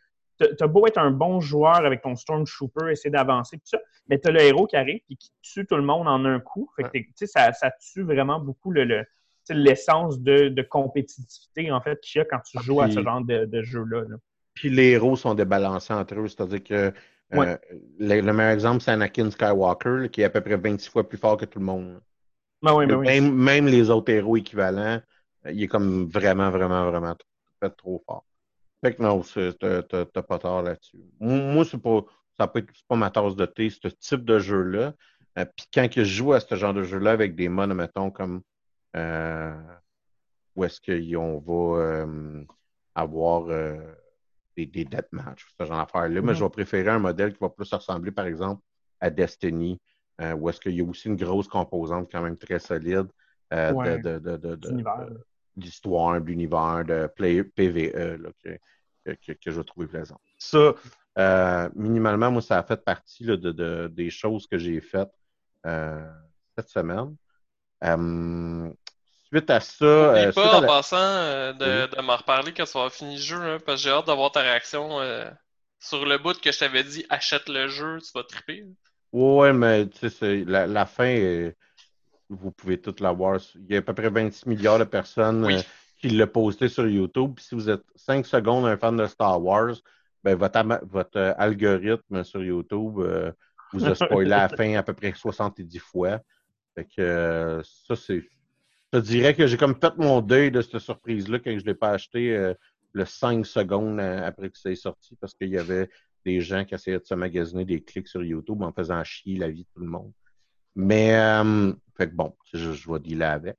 t'as beau être un bon joueur avec ton Stormtrooper, essayer d'avancer, tout ça, mais t'as le héros qui arrive et qui tue tout le monde en un coup. Fait que ça, ça tue vraiment beaucoup le, l'essence de, de compétitivité en fait qu'il y a quand tu joues à ce genre de, de jeu-là. là. Puis les héros sont débalancés entre eux, c'est-à-dire que euh, le, le meilleur exemple, c'est Anakin Skywalker, là, qui est à peu près 26 fois plus fort que tout le monde. Ben oui, ben oui. Même, même les autres héros équivalents, il est comme vraiment, vraiment, vraiment t- peut-être trop fort. Fait que non, t'as pas tort là-dessus. Moi, c'est pas, ça peut être, pas ma tasse de thé, ce type de jeu-là. Euh, Puis quand je joue à ce genre de jeu-là avec des modes, mettons, comme où est-ce qu'on va euh, avoir euh, des, des deathmatchs, ce genre d'affaires-là. Mais je vais préférer un modèle qui va plus ressembler, par exemple, à Destiny, euh, où est-ce qu'il y a aussi une grosse composante quand même très solide euh, de- Ouais. de, de, d'histoire, d'univers, de play, PVE là, que, que, que, que je vais trouver plaisant. Ça, euh, minimalement, moi, ça a fait partie là, de, de- des choses que j'ai faites euh, cette semaine. Euh, suite à ça. euh, pas à en la- passant euh, de, de m'en reparler quand ça va finir le jeu, hein, parce que j'ai hâte d'avoir ta réaction euh, sur le bout que je t'avais dit achète le jeu, tu vas triper. Ouais, mais tu sais, la, la fin, vous pouvez tout la voir. Il y a à peu près 26 milliards de personnes Oui. qui l'ont posté sur YouTube. Puis si vous êtes 5 secondes un fan de Star Wars, ben, votre, votre algorithme sur YouTube vous a spoilé la fin à peu près 70 fois. Fait que ça, c'est. Je te dirais que j'ai comme fait mon deuil de cette surprise-là quand je ne l'ai pas acheté euh, le 5 secondes euh, après que ça est sorti parce qu'il y avait des gens qui essayaient de se magasiner des clics sur YouTube en faisant chier la vie de tout le monde. Mais, euh, fait que bon, je, je vais dealer avec.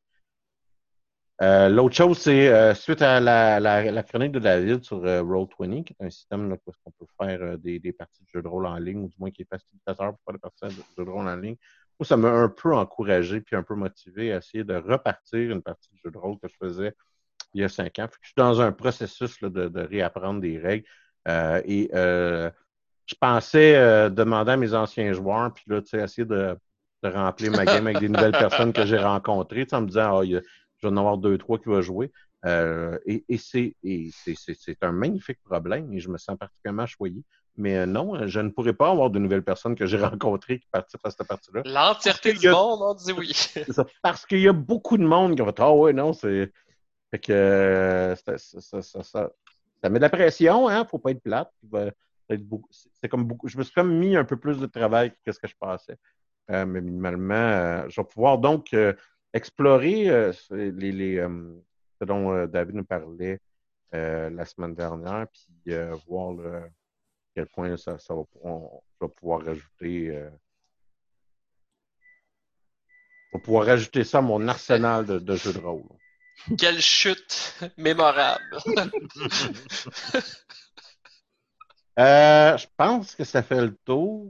L'autre chose, c'est suite à la, chronique de David sur euh, Roll20, qui est un système là, où qu'on peut faire des, des parties de jeux de rôle en ligne, ou du moins qui est facilitateur pour faire des parties de jeux de rôle en ligne. Moi, ça m'a un peu encouragé puis un peu motivé à essayer de repartir une partie de jeu de rôle que je faisais il y a cinq ans. Que je suis dans un processus de, réapprendre des règles. Euh, et euh, je pensais euh, demander à mes anciens joueurs, puis là, tu sais, essayer de, remplir ma game avec des nouvelles personnes que j'ai rencontrées, en me disant, ah, il y je vais en avoir deux, trois qui vont jouer. Euh, et et c'est un magnifique problème et je me sens particulièrement choyé. Mais euh, non, je ne pourrais pas avoir de nouvelles personnes que j'ai rencontrées qui participent à cette partie-là. L'entièreté du a- monde, on dit oui. Ça. Parce qu'il y a beaucoup de monde qui va dire Ah ouais, non, c'est. Fait que euh, ça, ça, ça, ça, met de la pression, hein, faut pas être plate. Beaucoup- C'est comme beaucoup. Je me suis comme mis un peu plus de travail que ce que je pensais. Euh, mais minimalement, euh, je vais pouvoir donc euh, explorer euh, les, les, euh, ce dont euh, David nous parlait euh, la semaine dernière, puis euh, voir à quel point ça, ça va, on- pouvoir rajouter. euh, je vais pouvoir rajouter ça à mon arsenal de, de jeux de rôle. Quelle chute mémorable. Euh, je pense que ça fait le tour.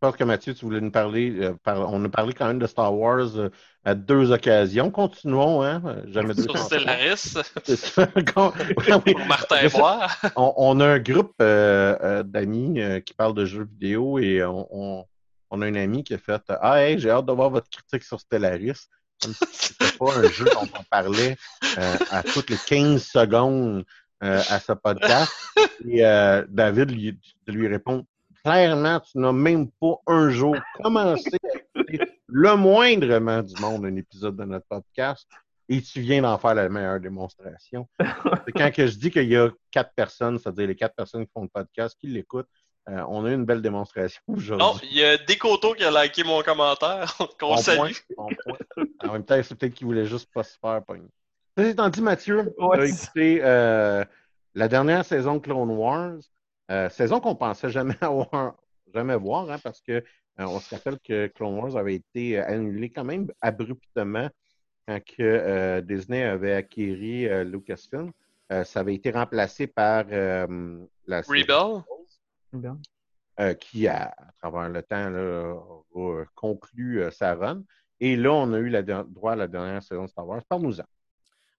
Je pense que Mathieu, tu voulais nous parler. euh, par- on a parlé quand même de Star Wars euh, à deux occasions. Continuons, hein? Jamais deux Sur Stellaris, pour Martin Bois. on, on a un groupe euh, d'amis qui parlent de jeux vidéo et on, on, on a un ami qui a fait Ah, hey, j'ai hâte de voir votre critique sur Stellaris. Comme si c'était pas un jeu dont on parlait à toutes les 15 secondes à ce podcast. Et David lui, lui répond Clairement, tu n'as même pas un jour commencé à écouter le moindrement du monde un épisode de notre podcast et tu viens d'en faire la meilleure démonstration. C'est quand que je dis qu'il y a quatre personnes, c'est-à-dire les quatre personnes qui font le podcast, qui l'écoutent, euh, on a eu une belle démonstration Non, aujourd'hui. il y a Décoto qui a liké mon commentaire. Qu'on Bon salue. point, bon point. En même temps, c'est peut-être qu'il voulait juste pas se faire pogner. Ceci étant dit, Mathieu, Ouais, tu as c'est- écouté euh, la dernière saison de Clone Wars, euh, saison qu'on pensait jamais avoir, jamais voir, hein, parce que euh, on se rappelle que Clone Wars avait été euh, annulé quand même abruptement quand que, euh, Disney avait acquis euh, Lucasfilm. Euh, ça avait été remplacé par euh, la série Rebel. Euh, qui, à, à travers le temps, là, a conclu euh, sa run. Et là, on a eu la droit à la dernière saison de Star Wars. Parle-nous-en.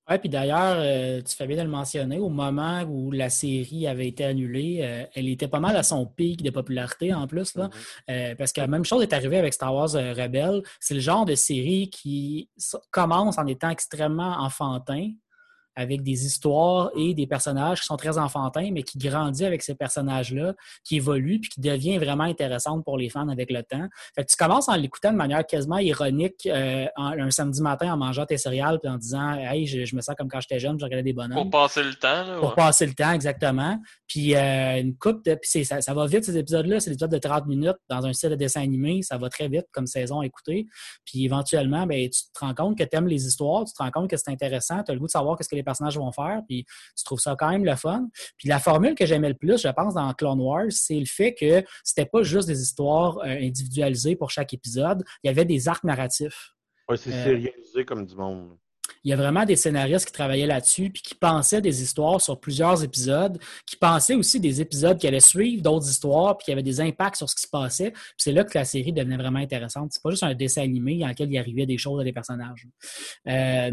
Oui, puis d'ailleurs, euh, tu fais bien de le mentionner, au moment où la série avait été annulée, euh, elle était pas mal à son pic de popularité en plus, là, Euh, parce que la même chose est arrivée avec Star Wars Rebelle. C'est le genre de série qui commence en étant extrêmement enfantin, avec des histoires et des personnages qui sont très enfantins, mais qui grandit avec ces personnages-là, qui évoluent, puis qui devient vraiment intéressante pour les fans avec le temps. Fait que tu commences en l'écoutant de manière quasiment ironique euh, en- un samedi matin en mangeant tes céréales puis en disant Hey, je, je me sens comme quand j'étais jeune, je regardais des bonhommes. Pour passer le temps. Là, Pour passer le temps, exactement. Puis une une coupe de. Puis ça, ça va vite, ces épisodes-là. C'est des épisodes de 30 minutes dans un style de dessin animé. Ça va très vite comme saison à écouter. Puis éventuellement, ben, tu te rends compte que tu aimes les histoires, tu te rends compte que c'est intéressant, tu as le goût de savoir ce que les personnages vont faire, puis tu trouves ça quand même le fun. Puis la formule que j'aimais le plus, je pense, dans Clone Wars, c'est le fait que c'était pas juste des histoires euh, individualisées pour chaque épisode. Il y avait des arcs narratifs. Ouais, c'est Euh, sérialisé comme du monde. Il y a vraiment des scénaristes qui travaillaient là-dessus, puis qui pensaient des histoires sur plusieurs épisodes, qui pensaient aussi des épisodes qui allaient suivre d'autres histoires, puis qui avaient des impacts sur ce qui se passait. Puis c'est là que la série devenait vraiment intéressante. C'est pas juste un dessin animé dans lequel il arrivait des choses à des personnages. Euh,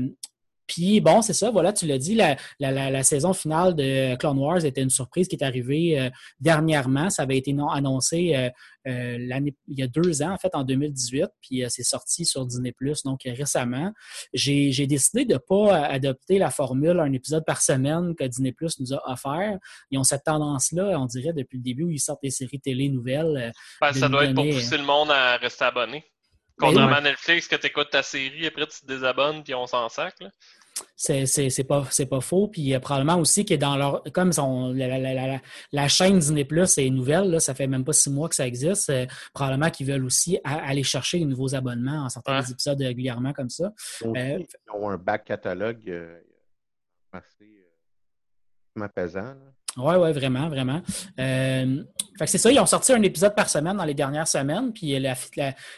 Puis bon, c'est ça, voilà, tu l'as dit, la, la, saison finale de Clone Wars était une surprise qui est arrivée euh, dernièrement. Ça avait été non, annoncé euh, euh, l'année, il y a deux ans, en fait, en 2018, puis c'est sorti sur Disney Plus, donc récemment. J'ai, décidé de ne pas adopter la formule un épisode par semaine que Disney Plus nous a offert. Ils ont cette tendance-là, on dirait, depuis le début où ils sortent des séries télé nouvelles. Ben, ça doit être pour pousser le monde à rester abonné. Contrairement à Netflix, que tu écoutes ta série, après tu te désabonnes, puis on s'en sac. C'est pas, pas faux. Puis euh, probablement aussi que dans leur. Comme la, chaîne Disney Plus est nouvelle, là, ça fait même pas six mois que ça existe. Euh, probablement qu'ils veulent aussi aller chercher de nouveaux abonnements en sortant des épisodes régulièrement comme ça. Euh, ils ont un back catalogue assez apaisant. Oui, oui, vraiment, vraiment. Euh, c'est ça, ils ont sorti un épisode par semaine dans les dernières semaines, puis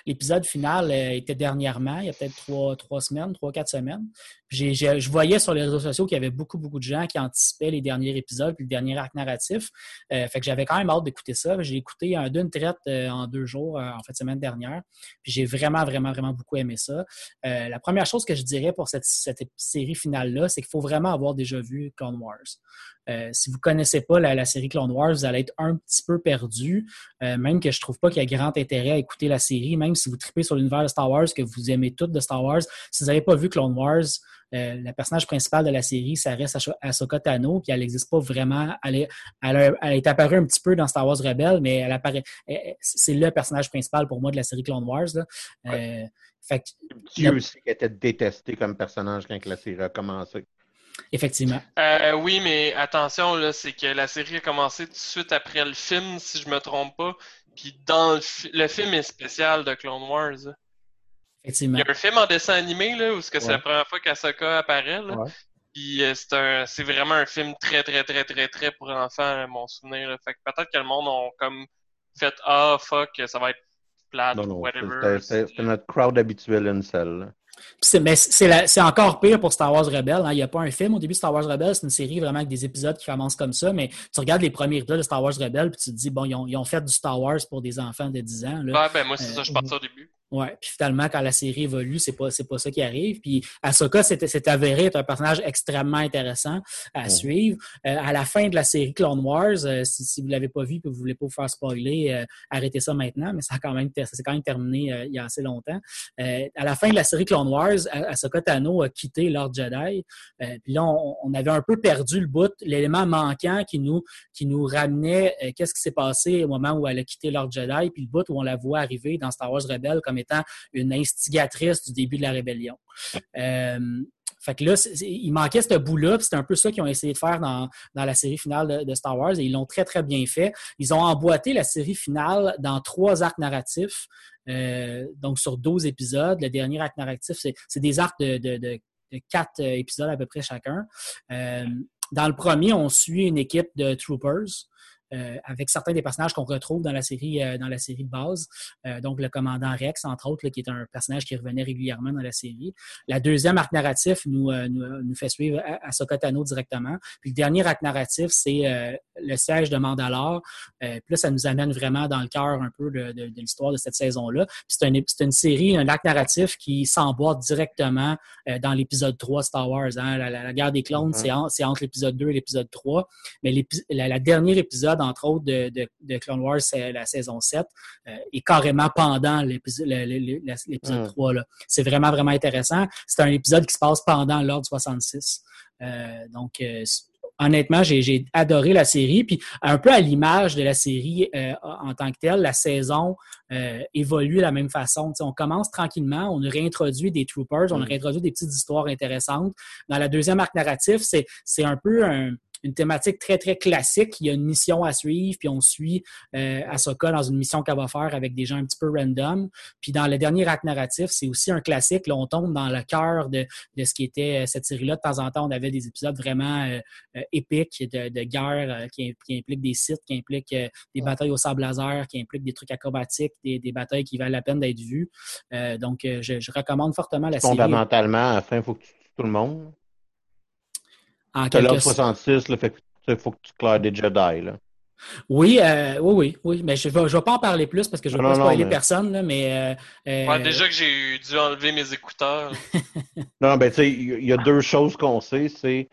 l'épisode final euh, était dernièrement, il y a peut-être trois, trois semaines, trois, quatre semaines je voyais sur les réseaux sociaux qu'il y avait beaucoup, beaucoup de gens qui anticipaient les derniers épisodes puis le dernier arc narratif. Euh, fait que j'avais quand même hâte d'écouter ça. J'ai écouté un d'une traite euh, en deux jours, euh, en fait, semaine dernière. J'ai vraiment, vraiment, vraiment beaucoup aimé ça. la première chose que je dirais pour cette, série finale-là, c'est qu'il faut vraiment avoir déjà vu Clone Wars. si vous ne connaissez pas la, série Clone Wars, vous allez être un petit peu perdu. même que je trouve pas qu'il y a grand intérêt à écouter la série, même si vous tripez sur l'univers de Star Wars, que vous aimez tout de Star Wars. Si vous n'avez pas vu Clone Wars, euh, la personnage principale de la série, ça reste Ahsoka Tano, puis elle n'existe pas vraiment. Elle est, elle, est apparue un petit peu dans Star Wars Rebelle, mais elle apparaît. C'est le personnage principal pour moi de la série Clone Wars. Là. Euh, fait Dieu aussi qui était détesté comme personnage quand la série a commencé. Effectivement. Euh, oui, mais attention, là, c'est que la série a commencé tout de suite après le film, si je me trompe pas. Puis dans le, le film est spécial de Clone Wars. Il y a un film en dessin animé là, où c'est la première fois qu'Asoka apparaît. Là. Puis euh, c'est vraiment un film très, très, très, très, très pour enfants, mon souvenir. Fait que peut-être que le monde a comme fait Ah fuck, ça va être plate ou whatever. C'est notre crowd habituel une seule. Mais c'est encore pire pour Star Wars Rebelle. Hein. Il n'y a pas un film au début de Star Wars Rebelle, c'est une série vraiment avec des épisodes qui commencent comme ça, mais tu regardes les premiers épisodes de Star Wars Rebelle puis tu te dis, bon, ils ont, ils ont fait du Star Wars pour des enfants de 10 ans. Là. Ouais, ben moi, c'est ça, je pense ça au début. Ouais, puis finalement, quand la série évolue, c'est pas, c'est pas ça qui arrive. Puis Ahsoka, c'est avéré être un personnage extrêmement intéressant à suivre. Euh, à la fin de la série Clone Wars, euh, si, si, vous l'avez pas vu et que vous voulez pas vous faire spoiler, euh, arrêtez ça maintenant, mais ça a quand même, c'est quand même terminé il y a assez longtemps. à la fin de la série Clone Wars, Ahsoka Tano a quitté Lord Jedi. puis là, on, on, avait un peu perdu le bout, l'élément manquant qui nous, qui nous ramenait qu'est-ce qui s'est passé au moment où elle a quitté Lord Jedi, puis le bout où on la voit arriver dans Star Wars Rebelle comme étant une instigatrice du début de la rébellion. Euh, fait que là, il manquait ce bout-là, c'était un peu ça qu'ils ont essayé de faire dans, la série finale de, Star Wars, et ils l'ont très, très bien fait. Ils ont emboîté la série finale dans trois arcs narratifs, euh, donc sur 12 épisodes. Le dernier arc narratif, c'est des arcs de, quatre épisodes à peu près chacun. Euh, dans le premier, on suit une équipe de troopers. Euh, avec certains des personnages qu'on retrouve dans la série euh, dans la série de base. Euh, donc le commandant Rex, entre autres, qui est un personnage qui revenait régulièrement dans la série. La deuxième arc narratif nous, nous, fait suivre à, Sokotano directement. Puis le dernier arc narratif, c'est le siège de Mandalore. puis là, ça nous amène vraiment dans le cœur un peu de, de, l'histoire de cette saison-là. c'est une, une série, un arc narratif qui s'emboîte directement dans l'épisode 3 Star Wars. Hein. La, guerre des clones, mm-hmm. c'est entre l'épisode 2 et l'épisode 3. Mais la, la dernière épisode entre autres, de, Clone Wars, c'est la saison 7, euh, est carrément pendant l'épisode 3. Hmm. C'est vraiment, vraiment intéressant. C'est un épisode qui se passe pendant l'ordre 66. Euh, donc, euh, honnêtement, j'ai adoré la série. Puis un peu à l'image de la série en tant que telle, la saison évolue de la même façon. on commence tranquillement, on réintroduit des troopers, on hmm. réintroduit des petites histoires intéressantes. Dans la deuxième arc narratif, c'est un peu un, une thématique très, très classique. Il y a une mission à suivre, puis on suit euh, Ahsoka dans une mission qu'elle va faire avec des gens un petit peu random. Puis dans le dernier acte narratif, c'est aussi un classique. Là, on tombe dans le cœur de, de ce qui était euh, cette série-là. De temps en temps, on avait des épisodes vraiment euh, euh, épiques de, de guerre qui, qui, impliquent des sites, qui impliquent des batailles au sable laser, qui impliquent des trucs acrobatiques, des, des batailles qui valent la peine d'être vues. donc, je, je, recommande fortement la série. Fondamentalement, à la fin, il faut que tu tout le monde. En quelque... 66, il faut que tu claires des Jedi. Là. Oui, euh, oui, oui, oui. Mais je ne vais, pas en parler plus parce que je ne veux Non, pas spoiler mais- personne, là, mais. euh, euh, Ouais, déjà que j'ai dû enlever mes écouteurs. Non, ben, tu sais, il y, a deux choses qu'on sait. C'est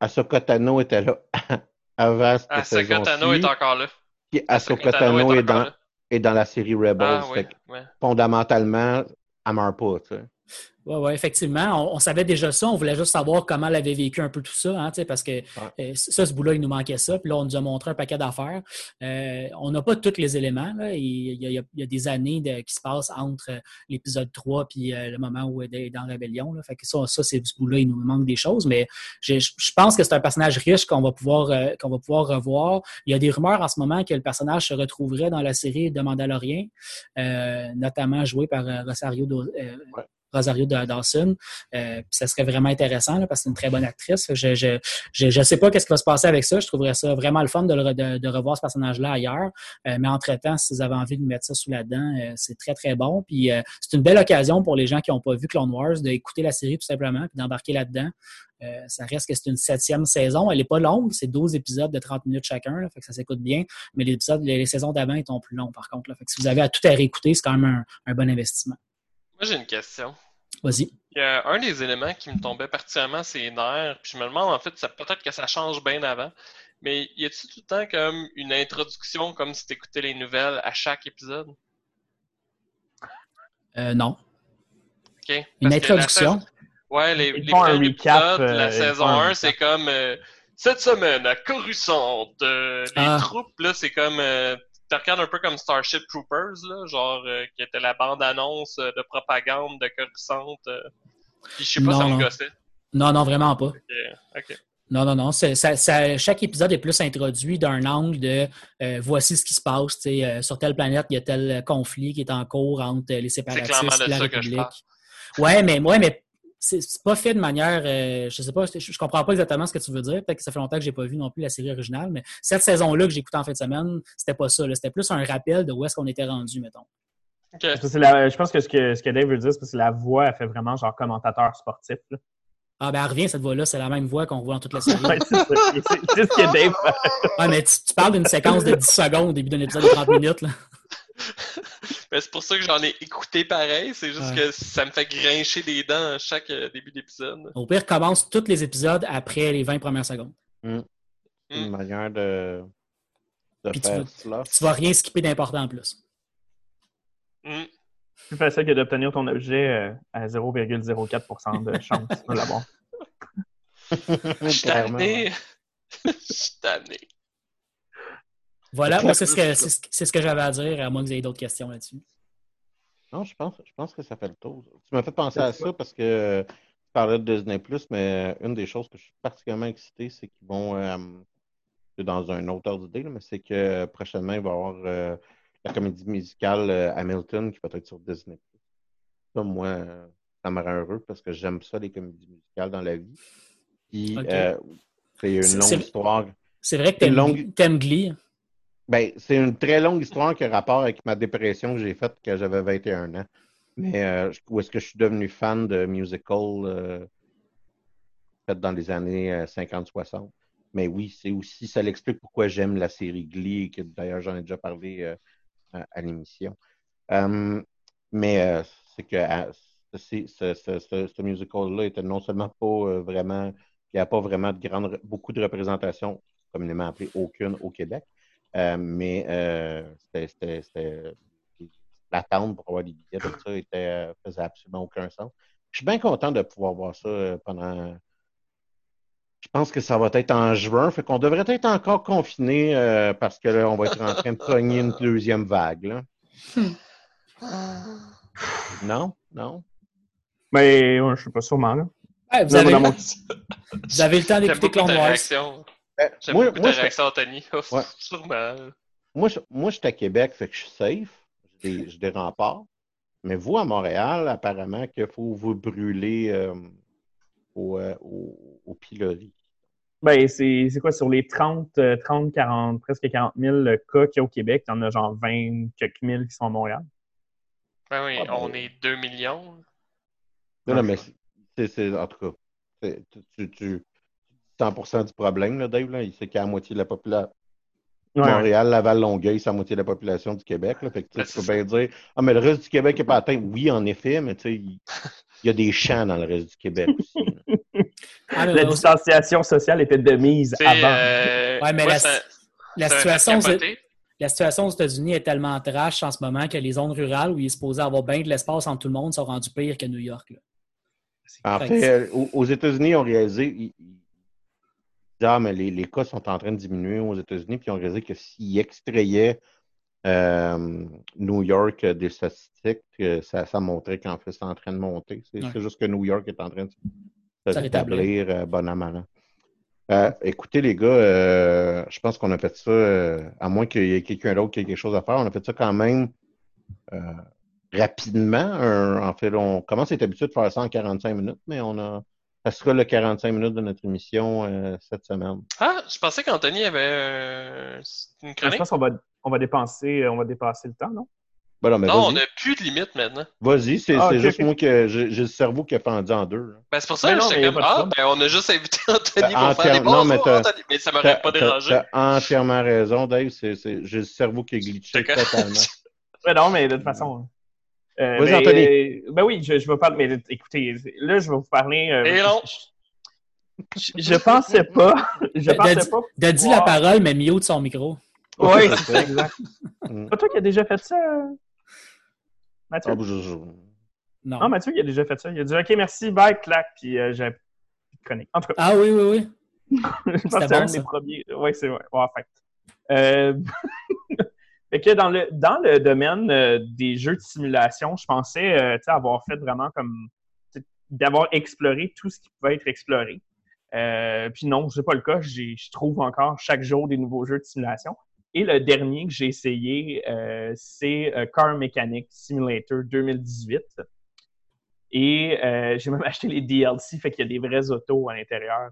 Ahsoka Tano était là avant cette Ahsoka Tano est encore là. Puis Ahsoka Tano est dans, là. est dans la série Rebels. Ah, Fait oui, que, ouais. fondamentalement, elle meurt pas, tu sais. Oui, ouais, effectivement. On, on savait déjà ça. On voulait juste savoir comment elle avait vécu un peu tout ça, hein, tu sais, parce que euh, ça, ce bout-là, il nous manquait ça. Puis là, on nous a montré un paquet d'affaires. Euh, on n'a pas tous les éléments. Là. Il, y a, il y a- il y a des années de- qui se passent entre euh, l'épisode 3 puis euh, le moment où elle est dans Rébellion. Là. Fait que ça, ça c'est ce bout-là, il nous manque des choses. Mais je, je pense que c'est un personnage riche qu'on va pouvoir euh, qu'on va pouvoir revoir. Il y a des rumeurs en ce moment que le personnage se retrouverait dans la série de Mandalorian, euh, notamment joué par euh, Rosario Do- euh, Ouais. Rosario Da- Dawson. Euh, ça serait vraiment intéressant là, parce que c'est une très bonne actrice. Je je, je, je sais pas qu'est-ce qui va se passer avec ça. Je trouverais ça vraiment le fun de, le de, de revoir ce personnage-là ailleurs. Euh, mais entre-temps, si vous avez envie de mettre ça sous la dent, euh, c'est très, très bon. Puis euh, c'est une belle occasion pour les gens qui n'ont pas vu Clone Wars d'écouter la série tout simplement puis d'embarquer là-dedans. Euh, ça reste que c'est une septième saison. Elle n'est pas longue, c'est 12 épisodes de 30 minutes chacun, là, fait que ça s'écoute bien. Mais les épisodes, les, saisons d'avant étant plus longs par contre. Là. Fait que si vous avez à tout à réécouter, c'est quand même un, un bon investissement. Moi, j'ai une question. Vas-y. Un des éléments qui me tombait particulièrement ses nerfs, puis je me demande en fait, peut-être que ça change bien avant, mais y a-t-il tout le temps comme une introduction comme si t'écoutais les nouvelles à chaque épisode? Euh, non. OK? Une Parce introduction? saison- Ouais, les, les font un premiers recap, épisodes de euh, la saison font un 1, recap. c'est comme euh, cette semaine à Coruscant, euh, les Ah. troupes, là, c'est comme euh, tu regardes un peu comme Starship Troopers, là, genre euh, qui était la bande-annonce euh, de propagande de Coruscant. euh. Puis je sais pas, Non, ça me non. gossait. Non, non, vraiment pas. Non, non, non. c'est- Ça, ça- chaque épisode est plus introduit d'un angle de euh, voici ce qui se passe. sur telle planète, il y a tel conflit qui est en cours entre les séparatistes et la ça que je République. Ouais, mais ouais, mais c'est pas fait de manière. euh, je sais pas, je, je comprends pas exactement ce que tu veux dire. Peut-être que ça fait longtemps que j'ai pas vu non plus la série originale, mais cette saison-là que j'ai écoutée en fin de semaine, c'était pas ça. C'était plus un rappel de où est-ce qu'on était rendu, mettons. La- je pense que ce, que ce que Dave veut dire, c'est que la voix, elle fait vraiment genre commentateur sportif. là. Ah ben elle revient cette voix-là, c'est la même voix qu'on voit dans toute la série. Ouais, c'est ce que Dave fait. Ouais, mais tu, tu parles d'une séquence de 10 secondes au début d'un épisode de 30 minutes. Là. Ben, c'est pour ça que j'en ai écouté pareil, c'est juste Ouais. que ça me fait grincher des dents à chaque euh, début d'épisode. Au pire, commence tous les épisodes après les 20 premières secondes. Une manière de, de Puis tu faire vas- cela. Tu vas rien skipper d'important en plus. Hmm. plus facile que d'obtenir ton objet euh, à 0,04% de chance de l'avoir. Je suis tanné. Je suis tanné. Voilà, moi, c'est ce que, ce- que j'avais à dire, à moins que vous ayez d'autres questions là-dessus. Non, je pense, je pense que ça fait le tour. Tu m'as fait penser à ça parce que euh, tu parlais de Disney+, mais une des choses que je suis particulièrement excité, c'est qu'ils vont, euh, c'est dans un autre ordre d'idée, là, mais c'est que euh, prochainement, il va y avoir euh, la comédie musicale euh, Hamilton qui va être sur Disney+. Ça, moi, euh, ça me rend heureux parce que j'aime ça, les comédies musicales dans la vie. Puis, euh, c'est une longue histoire. C'est vrai que Une t'aimes longue- Glee. Ben, c'est une très longue histoire qui a rapport avec ma dépression que j'ai faite quand j'avais 21 ans. Mais euh, où est-ce que je suis devenu fan de musical euh, fait dans les années euh, 50-60. Mais oui, c'est aussi, ça l'explique pourquoi j'aime la série Glee, que d'ailleurs j'en ai déjà parlé euh, à, l'émission. Euh, mais euh, c'est que euh, ce, ce- ce- ce musical-là était non seulement pas euh, vraiment, il n'y a pas vraiment de grande, beaucoup de représentation, communément appelée aucune au Québec. Euh, mais euh, c'était- l'attente pour avoir des billets, tout ça, était, euh, faisait absolument aucun sens. Je suis bien content de pouvoir voir ça pendant. Je pense que ça va être en juin, fait qu'on devrait être encore confiné euh, parce que là, on va être en train de pogner une deuxième vague. là. Non? Non? Mais ouais, je sais pas sûrement. Là. Ouais, vous, avez, dans mon- vous avez le temps d'écouter beaucoup Clone Euh, J'aime moi, beaucoup moi, ta réaction, Anthony. Ouais. Sûrement. Moi, je, moi, je suis à Québec, fait que je suis safe. J'ai des, remparts. Mais vous, à Montréal, apparemment qu'il faut vous brûler euh, au, euh, au, au pilori. Ben, c'est c'est quoi, sur les 30, euh, 30, 40, presque 40 000 cas qu'il y a au Québec, il y en a genre 20 quelques mille qui sont à Montréal. Ben oui, Ah, ben. on est 2 millions. Non, non, mais c'est, c'est- en tout cas, tu- 100% du problème, là, Dave, là, il sait qu'il y a la moitié de la, popula- Montréal, Laval, Longueuil, c'est la moitié de la population du Québec. Là. Fait que, tu peux bien dire Ah, mais le reste du Québec n'est pas atteint. Oui, en effet, mais tu sais, il y a des champs dans le reste du Québec aussi. Ah, La distanciation sociale était de mise avant. euh, Ouais, mais la- ça- la ça m'a fait situation, la situation aux États-Unis est tellement trash en ce moment que les zones rurales où il est supposé avoir bien de l'espace entre tout le monde sont rendues pires que New York. là. En Fait euh, aux- États-Unis, ils ont réalisé, ils, ah, mais les, les cas sont en train de diminuer aux États-Unis, puis ils ont réalisé que s'ils extrayaient euh, New York des statistiques, euh, ça, ça montrait qu'en fait, c'est en train de monter. C'est Ouais. juste que New York est en train de rétablir euh, bon. Euh, écoutez, les gars, euh, je pense qu'on a fait ça, euh, à moins qu'il y ait quelqu'un d'autre qui ait quelque chose à faire, on a fait ça quand même rapidement. Un- en fait, on commence à être habitué de faire ça en 45 minutes, mais on a. Ça sera le 45 minutes de notre émission euh, cette semaine. Ah, je pensais qu'Anthony avait euh, une Je chronique. pense qu'on va, on va, dépenser, on va dépasser le temps, non? Ben non, mais Non, on n'a plus de limite maintenant. Vas-y, c'est Ah, juste moi que j'ai j'ai le cerveau qui a fendu en deux. là. Ben, c'est pour ça Ben que non, j'étais comme, ah, ben, on a juste invité Anthony Ben, pour faire entière- des non, mais t'as- Anthony. Mais ça m'aurait pas dérangé. T'as entièrement raison, Dave. c'est- c'est- J'ai le cerveau qui est glitché totalement. Non, mais de toute façon. Euh, Vas-y, Anthony. euh, ben oui, je, je vais parler. Mais écoutez, là, je vais vous parler. euh, Et non. Je, je pensais pas. Je pensais pas. De dit la parole, mais mute son micro. Oui, c'est ça, exact. Mm. Pas toi qui as déjà fait ça, Mathieu? Ah, je- je- Non. Non, Mathieu, il a déjà fait ça. Il a dit OK, merci, bye, clac, puis euh, j'ai de chronique. En tout cas, Ah oui, oui, oui. je pense que C'était c'est bon, un ça. des premiers. Oui, c'est vrai. Ouais, en fait. Euh, fait que dans le, dans le domaine euh, des jeux de simulation, je pensais euh, tu sais, avoir fait vraiment comme d'avoir exploré tout ce qui pouvait être exploré. Euh, puis non, c'est pas le cas. J'ai- Je trouve encore chaque jour des nouveaux jeux de simulation. Et le dernier que j'ai essayé, euh, c'est euh, Car Mechanic Simulator 2018. Et euh, j'ai même acheté les DLC, fait qu'il y a des vrais autos à l'intérieur.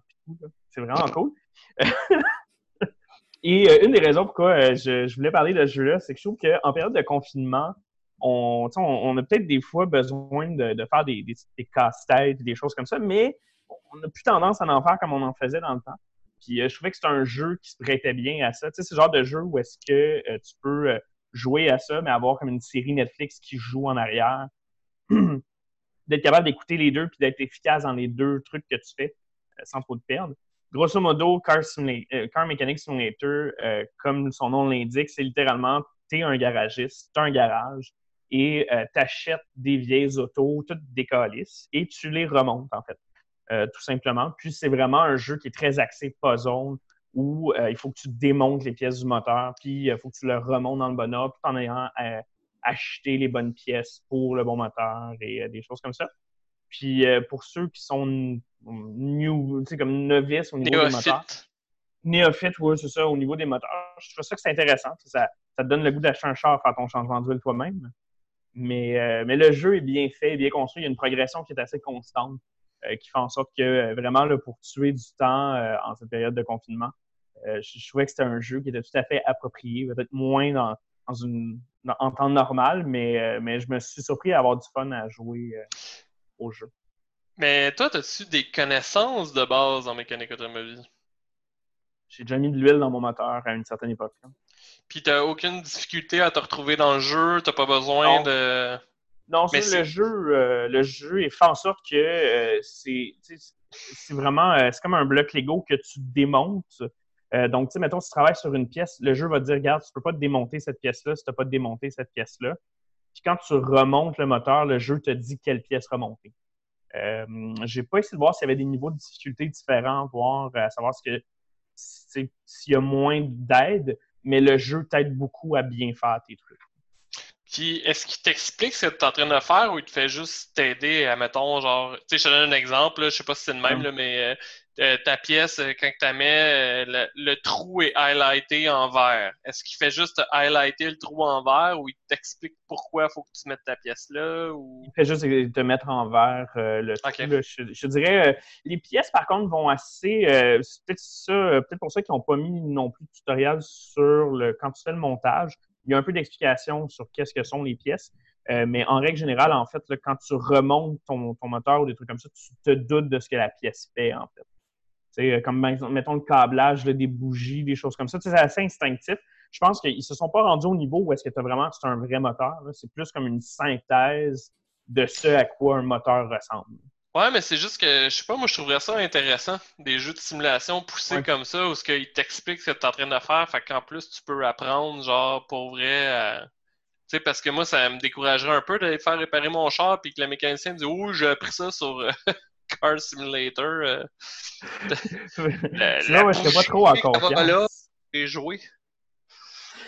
C'est vraiment cool. Et euh, une des raisons pourquoi euh, je, voulais parler de ce jeu-là, c'est que je trouve qu'en période de confinement, on, a peut-être des fois besoin de, faire des, casse-têtes, des choses comme ça, mais on n'a plus tendance à en faire comme on en faisait dans le temps. Puis euh, je trouvais que c'était un jeu qui se prêtait bien à ça. Tu sais, c'est le genre de jeu où est-ce que tu peux jouer à ça, mais avoir comme une série Netflix qui joue en arrière. d'être capable d'écouter les deux puis d'être efficace dans les deux trucs que tu fais sans trop te perdre. Grosso modo, Car, Simula- euh, Mechanic Simulator, euh, comme son nom l'indique, c'est littéralement, tu es un garagiste, tu un garage et euh, tu achètes des vieilles autos, toutes des calices, et tu les remontes, en fait, tout simplement. Puis c'est vraiment un jeu qui est très axé puzzle, où il faut que tu démontes les pièces du moteur, puis il faut que tu le remontes dans le bon ordre, tout en ayant acheté les bonnes pièces pour le bon moteur et des choses comme ça. Puis euh, pour ceux qui sont new, tu sais, comme novices au niveau des moteurs, Néophyte. oui, c'est ça, au niveau des moteurs. Je trouve ça que c'est intéressant. Ça, ça te donne le goût d'acheter un char, faire ton changement d'huile toi-même. Mais, euh, mais le jeu est bien fait, bien construit. Il y a une progression qui est assez constante, euh, qui fait en sorte que vraiment, là, pour tuer du temps en cette période de confinement, je, je trouvais que c'était un jeu qui était tout à fait approprié, peut-être moins dans, dans une, dans- en temps normal, mais, mais je me suis surpris à avoir du fun à jouer au jeu. Mais toi, as-tu des connaissances de base en mécanique automobile? J'ai déjà mis de l'huile dans mon moteur à une certaine époque. Puis t'as aucune difficulté à te retrouver dans le jeu, t'as pas besoin Non. de. Non, Mais le jeu, euh, le jeu est fait en sorte que euh, c'est, vraiment, euh, c'est comme un bloc Lego que tu démontes. Donc, tu sais, mettons, si tu travailles sur une pièce, le jeu va te dire, regarde, tu peux pas te démonter cette pièce-là si tu n'as pas démonté cette pièce-là. Puis quand tu remontes le moteur, le jeu te dit quelle pièce remonter. Euh, j'ai pas essayé de voir s'il y avait des niveaux de difficulté différents, voir euh, à savoir ce que s'il y a moins d'aide, mais le jeu t'aide beaucoup à bien faire tes trucs. Puis est-ce qu'il t'explique ce que t'es en train de faire ou il te fait juste t'aider à, mettons, genre, tu sais, je te donne un exemple, là, je sais pas si c'est le même, là, mais euh, euh, ta pièce, euh, quand tu mets, euh, le, le trou est highlighté en vert. Est-ce qu'il fait juste highlighter le trou en vert ou il t'explique pourquoi il faut que tu mettes ta pièce là ou... Il fait juste te mettre en vert euh, le trou. Là. Je, je dirais, euh, les pièces, par contre, vont assez... euh, c'est peut-être ça, peut-être pour ça qu'ils n'ont pas mis non plus de tutoriel sur le... Quand tu fais le montage, il y a un peu d'explication sur qu'est-ce que sont les pièces. Euh, mais en règle générale, en fait, là, quand tu remontes ton, ton moteur ou des trucs comme ça, tu te doutes de ce que la pièce fait, en fait. Sais, comme mettons le câblage, des bougies, des choses comme ça. C'est assez instinctif. Je pense qu'ils se sont pas rendus au niveau où est-ce que tu as vraiment c'est un vrai moteur. C'est plus comme une synthèse de ce à quoi un moteur ressemble. Ouais, mais c'est juste que, je sais pas, moi, je trouverais ça intéressant, des jeux de simulation poussés comme ça, où ce qu'ils t'expliquent ce que tu es en train de faire, fait qu'en plus, tu peux apprendre, genre, pour vrai, tu sais, parce que moi, ça me découragerait un peu d'aller faire réparer mon char, puis que le mécanicien me dit « Oh, j'ai appris ça sur euh, Car Simulator. Euh, là, ouais, je pas trop en confiance. Là, et jouer.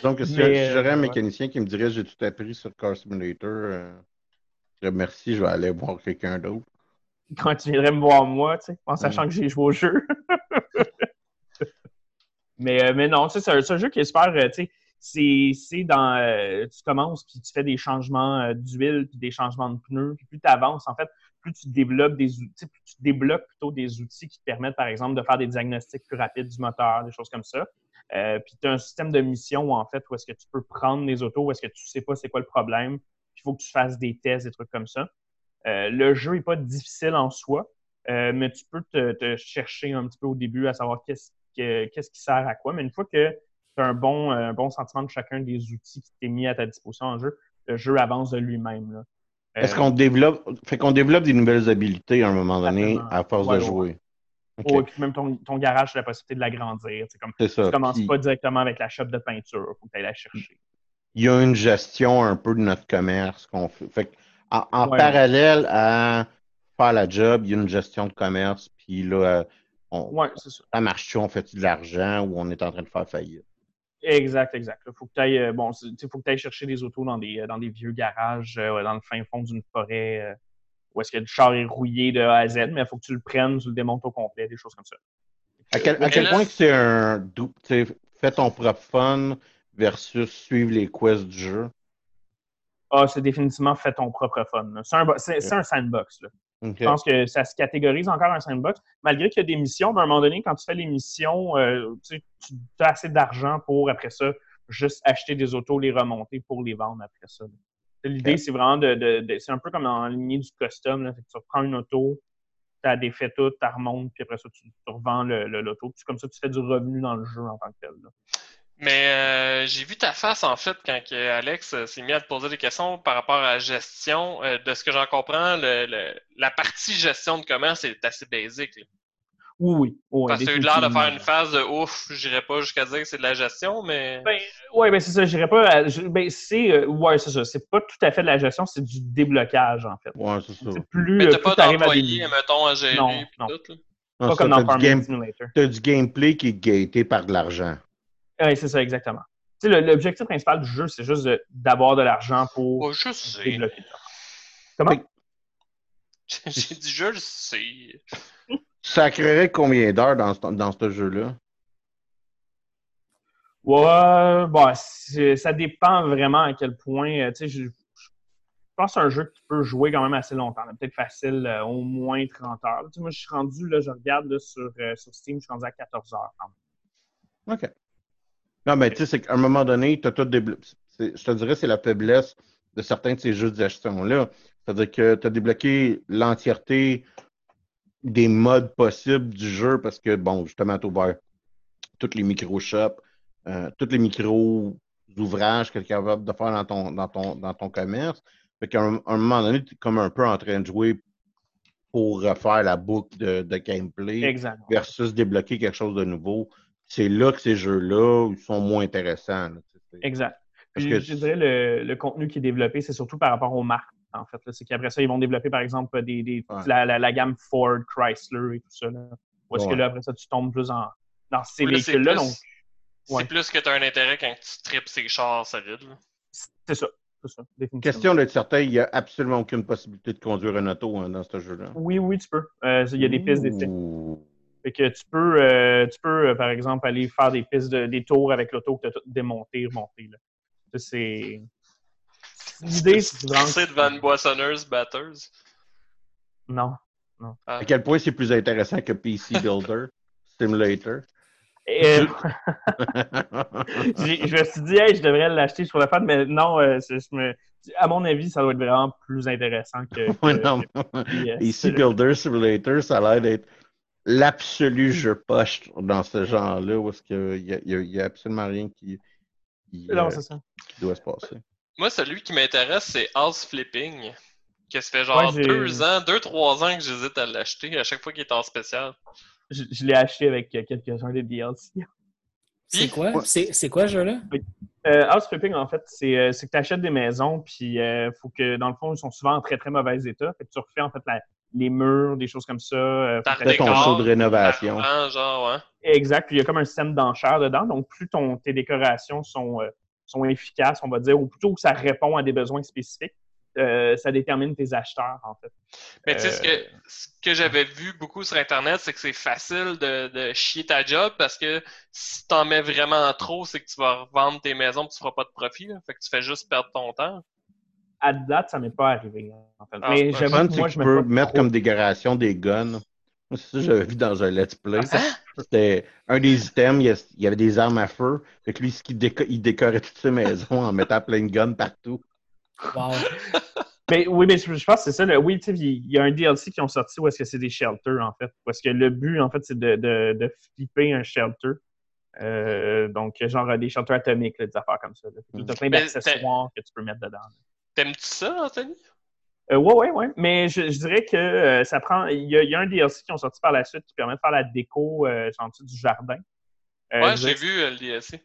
Donc, si, j'aurais un mécanicien qui me dirait « J'ai tout appris sur Car Simulator euh, je merci, je vais aller voir quelqu'un d'autre. » quand tu viendrais me voir moi, tu sais, en sachant que j'ai joué au jeu. mais, euh, mais non, c'est un, un, jeu qui est super, euh, tu sais, c'est dans, euh, tu commences puis tu fais des changements d'huile puis des changements de pneus, puis plus tu avances, en fait, plus tu développes des outils, plus tu débloques plutôt des outils qui te permettent, par exemple, de faire des diagnostics plus rapides du moteur, des choses comme ça. puis tu as un système de mission où, en fait, où est-ce que tu peux prendre les autos, où est-ce que tu sais pas c'est quoi le problème, il faut que tu fasses des tests, des trucs comme ça. Euh, le jeu n'est pas difficile en soi, euh, mais tu peux te, chercher un petit peu au début à savoir qu'est-ce, qui sert à quoi. Mais une fois que tu as un bon, un bon sentiment de chacun des outils qui t'est mis à ta disposition en jeu, le jeu avance de lui-même. Est-ce qu'on développe, fait qu'on développe des nouvelles habiletés à un moment donné à force de jouer? et puis même ton, garage, tu as la possibilité de l'agrandir. Comme, tu ne commences pas directement avec la shop de peinture, il faut que tu ailles la chercher. Il y a une gestion un peu de notre commerce qu'on fait. fait en, parallèle à faire la job, il y a une gestion de commerce, puis là, on, ça. marche-tu, on fait de l'argent ou on est en train de faire faillite? Exact, exact. Il faut que tu ailles, euh, bon, faut que chercher des autos dans des, dans des vieux garages, euh, dans le fin fond d'une forêt, euh, où est-ce que le char est rouillé de A à Z, mais il faut que tu le prennes, tu le démontes au complet, des choses comme ça. À quel, à quel point c'est un fais ton propre fun versus suivre les quests du jeu? ah, c'est définitivement fait ton propre fun. C'est un, sandbox. Je pense que ça se catégorise encore un sandbox, malgré qu'il y a des missions, mais à un moment donné, quand tu fais les missions, euh, tu as assez d'argent pour, après ça, juste acheter des autos, les remonter pour les vendre après ça. L'idée, c'est vraiment de, c'est un peu comme en ligne du custom. Là. Tu reprends une auto, tu as défait tout, tu remontes, puis après ça, tu, revends l'auto. Comme ça, tu fais du revenu dans le jeu en tant que tel. Mais euh, j'ai vu ta face, en fait, quand Alex euh, s'est mis à te poser des questions par rapport à la gestion. Euh, de ce que j'en comprends, le, la partie gestion de commerce est assez basique. Oui, oui. Parce que tu as eu l'air de faire une phase de ouf, j'irais pas jusqu'à dire que c'est de la gestion, mais. Ben, oui, ben c'est ça, j'irais pas. ben, c'est. ouais, c'est ça. C'est pas tout à fait de la gestion, c'est du déblocage, en fait. Ouais, c'est ça. Plus, mais t'as pas d'employé, mettons, à gérer non, non. tout, là? pas comme dans Farming Simulator. T'as du gameplay qui est gaté par de l'argent. Oui, c'est ça, exactement. Tu sais, l'objectif principal du jeu, c'est juste d'avoir de, l'argent pour oh, je sais. Comment? J'ai dit je le sais. Ça créerait combien d'heures dans, dans ce jeu-là? Ouais, bon, ça dépend vraiment à quel point. Euh, tu sais, je, pense que c'est un jeu qui peut jouer quand même assez longtemps. Peut-être facile, euh, au moins 30 heures. Tu sais, moi, je suis rendu, là, je regarde là, sur, euh, sur Steam, je suis rendu à 14 heures. OK. Non, mais tu sais, c'est qu'à un moment donné, tu as tout débloqué. Je te dirais, c'est la faiblesse de certains de ces jeux de gestion-là. C'est-à-dire que tu as débloqué l'entièreté des modes possibles du jeu parce que, bon, justement, tu as ouvert toutes les micro-shops, euh, tous les micro-ouvrages que tu es capable de faire dans ton, dans ton, dans ton commerce. Fait qu'à un, moment donné, tu es comme un peu en train de jouer pour refaire la boucle de, de gameplay versus débloquer quelque chose de nouveau c'est là que ces jeux-là sont moins intéressants. exact. je dirais le, le contenu qui est développé, c'est surtout par rapport aux marques, en fait. C'est qu'après ça, ils vont développer, par exemple, des, des la, gamme Ford, Chrysler et tout ça. Là. Ou est-ce que là, après ça, tu tombes plus en, dans ces véhicules-là? C'est plus que tu as un intérêt quand tu tripes ces chars solides. C'est ça. Ça, Question d'être certain, il n'y a absolument aucune possibilité de conduire un auto hein, dans ce jeu-là. Oui, oui, tu peux. Euh, il y a des pistes d'essai. Fait que tu peux, euh, tu peux euh, par exemple, aller faire des pistes, de, des tours avec l'auto que tu as tout démonté, remonté. C'est. L'idée, c'est vraiment. C'est devant une boissonneuse batteuse? Non. non. À quel point c'est plus intéressant que PC Builder Simulator? Euh, je me suis dit, hey, je devrais l'acheter sur la fan, mais non, à mon avis, ça doit être vraiment plus intéressant que. que non, PC Builder Simulator, ça a l'air d'être l'absolu jeu poche dans ce genre-là, où est-ce qu'il y, a- il y a- il y a absolument rien qui, qui, Non, euh, c'est ça. qui doit se passer. Moi, celui qui m'intéresse, c'est House Flipping. Que ça fait genre Ouais, deux ans, deux, trois ans que j'hésite à l'acheter à chaque fois qu'il est en spécial. Je, je l'ai acheté avec euh, quelques-uns des DLC. C'est quoi? Ouais. C'est quoi ce jeu-là? Euh, house flipping, en fait, c'est euh, c'est que tu achètes des maisons, puis euh, faut que, dans le fond, ils sont souvent en très, très mauvais état. Fait que tu refais, en fait, la- les murs, des choses comme ça. euh, que Fais ton show de rénovation. genre. Exact. Puis il y a comme un système d'enchères dedans. Donc, plus ton, tes décorations sont, euh, sont efficaces, on va dire, ou plutôt que ça répond à des besoins spécifiques, euh, ça détermine tes acheteurs, en fait. Mais tu sais, ce Euh, que, ce que j'avais vu beaucoup sur Internet, c'est que c'est facile de, de chier ta job parce que si t'en mets vraiment trop, c'est que tu vas revendre tes maisons et tu feras pas de profit. là. Fait que tu fais juste perdre ton temps. À date, ça m'est pas arrivé. En fait. Ah, Mais que moi, je tu mets peux mettre trop- comme décoration des guns. Moi, c'est ça que j'avais vu dans un let's play. Hein? C'était un des items, il y avait des armes à feu. Fait que lui, ce qu'il déco- il décorait toutes ses maisons en mettant plein de guns partout. Wow. Mais oui, mais je je pense que c'est ça. le- oui, tu sais, il y a un DLC qui ont sorti où est-ce que c'est des shelters, en fait. Parce que le but, en fait, c'est de, de, de flipper un shelter. Euh, donc, genre des shelters atomiques, là, des affaires comme ça. Tu as plein d'accessoires que tu peux mettre dedans. T'aimes-tu ça, Anthony? Euh, ouais, ouais, ouais. Mais je, je dirais que euh, ça prend. Il y, a, il y a un DLC qui ont sorti par la suite qui permet de faire la déco euh, du jardin. Euh, ouais, j'ai vu euh, le DLC.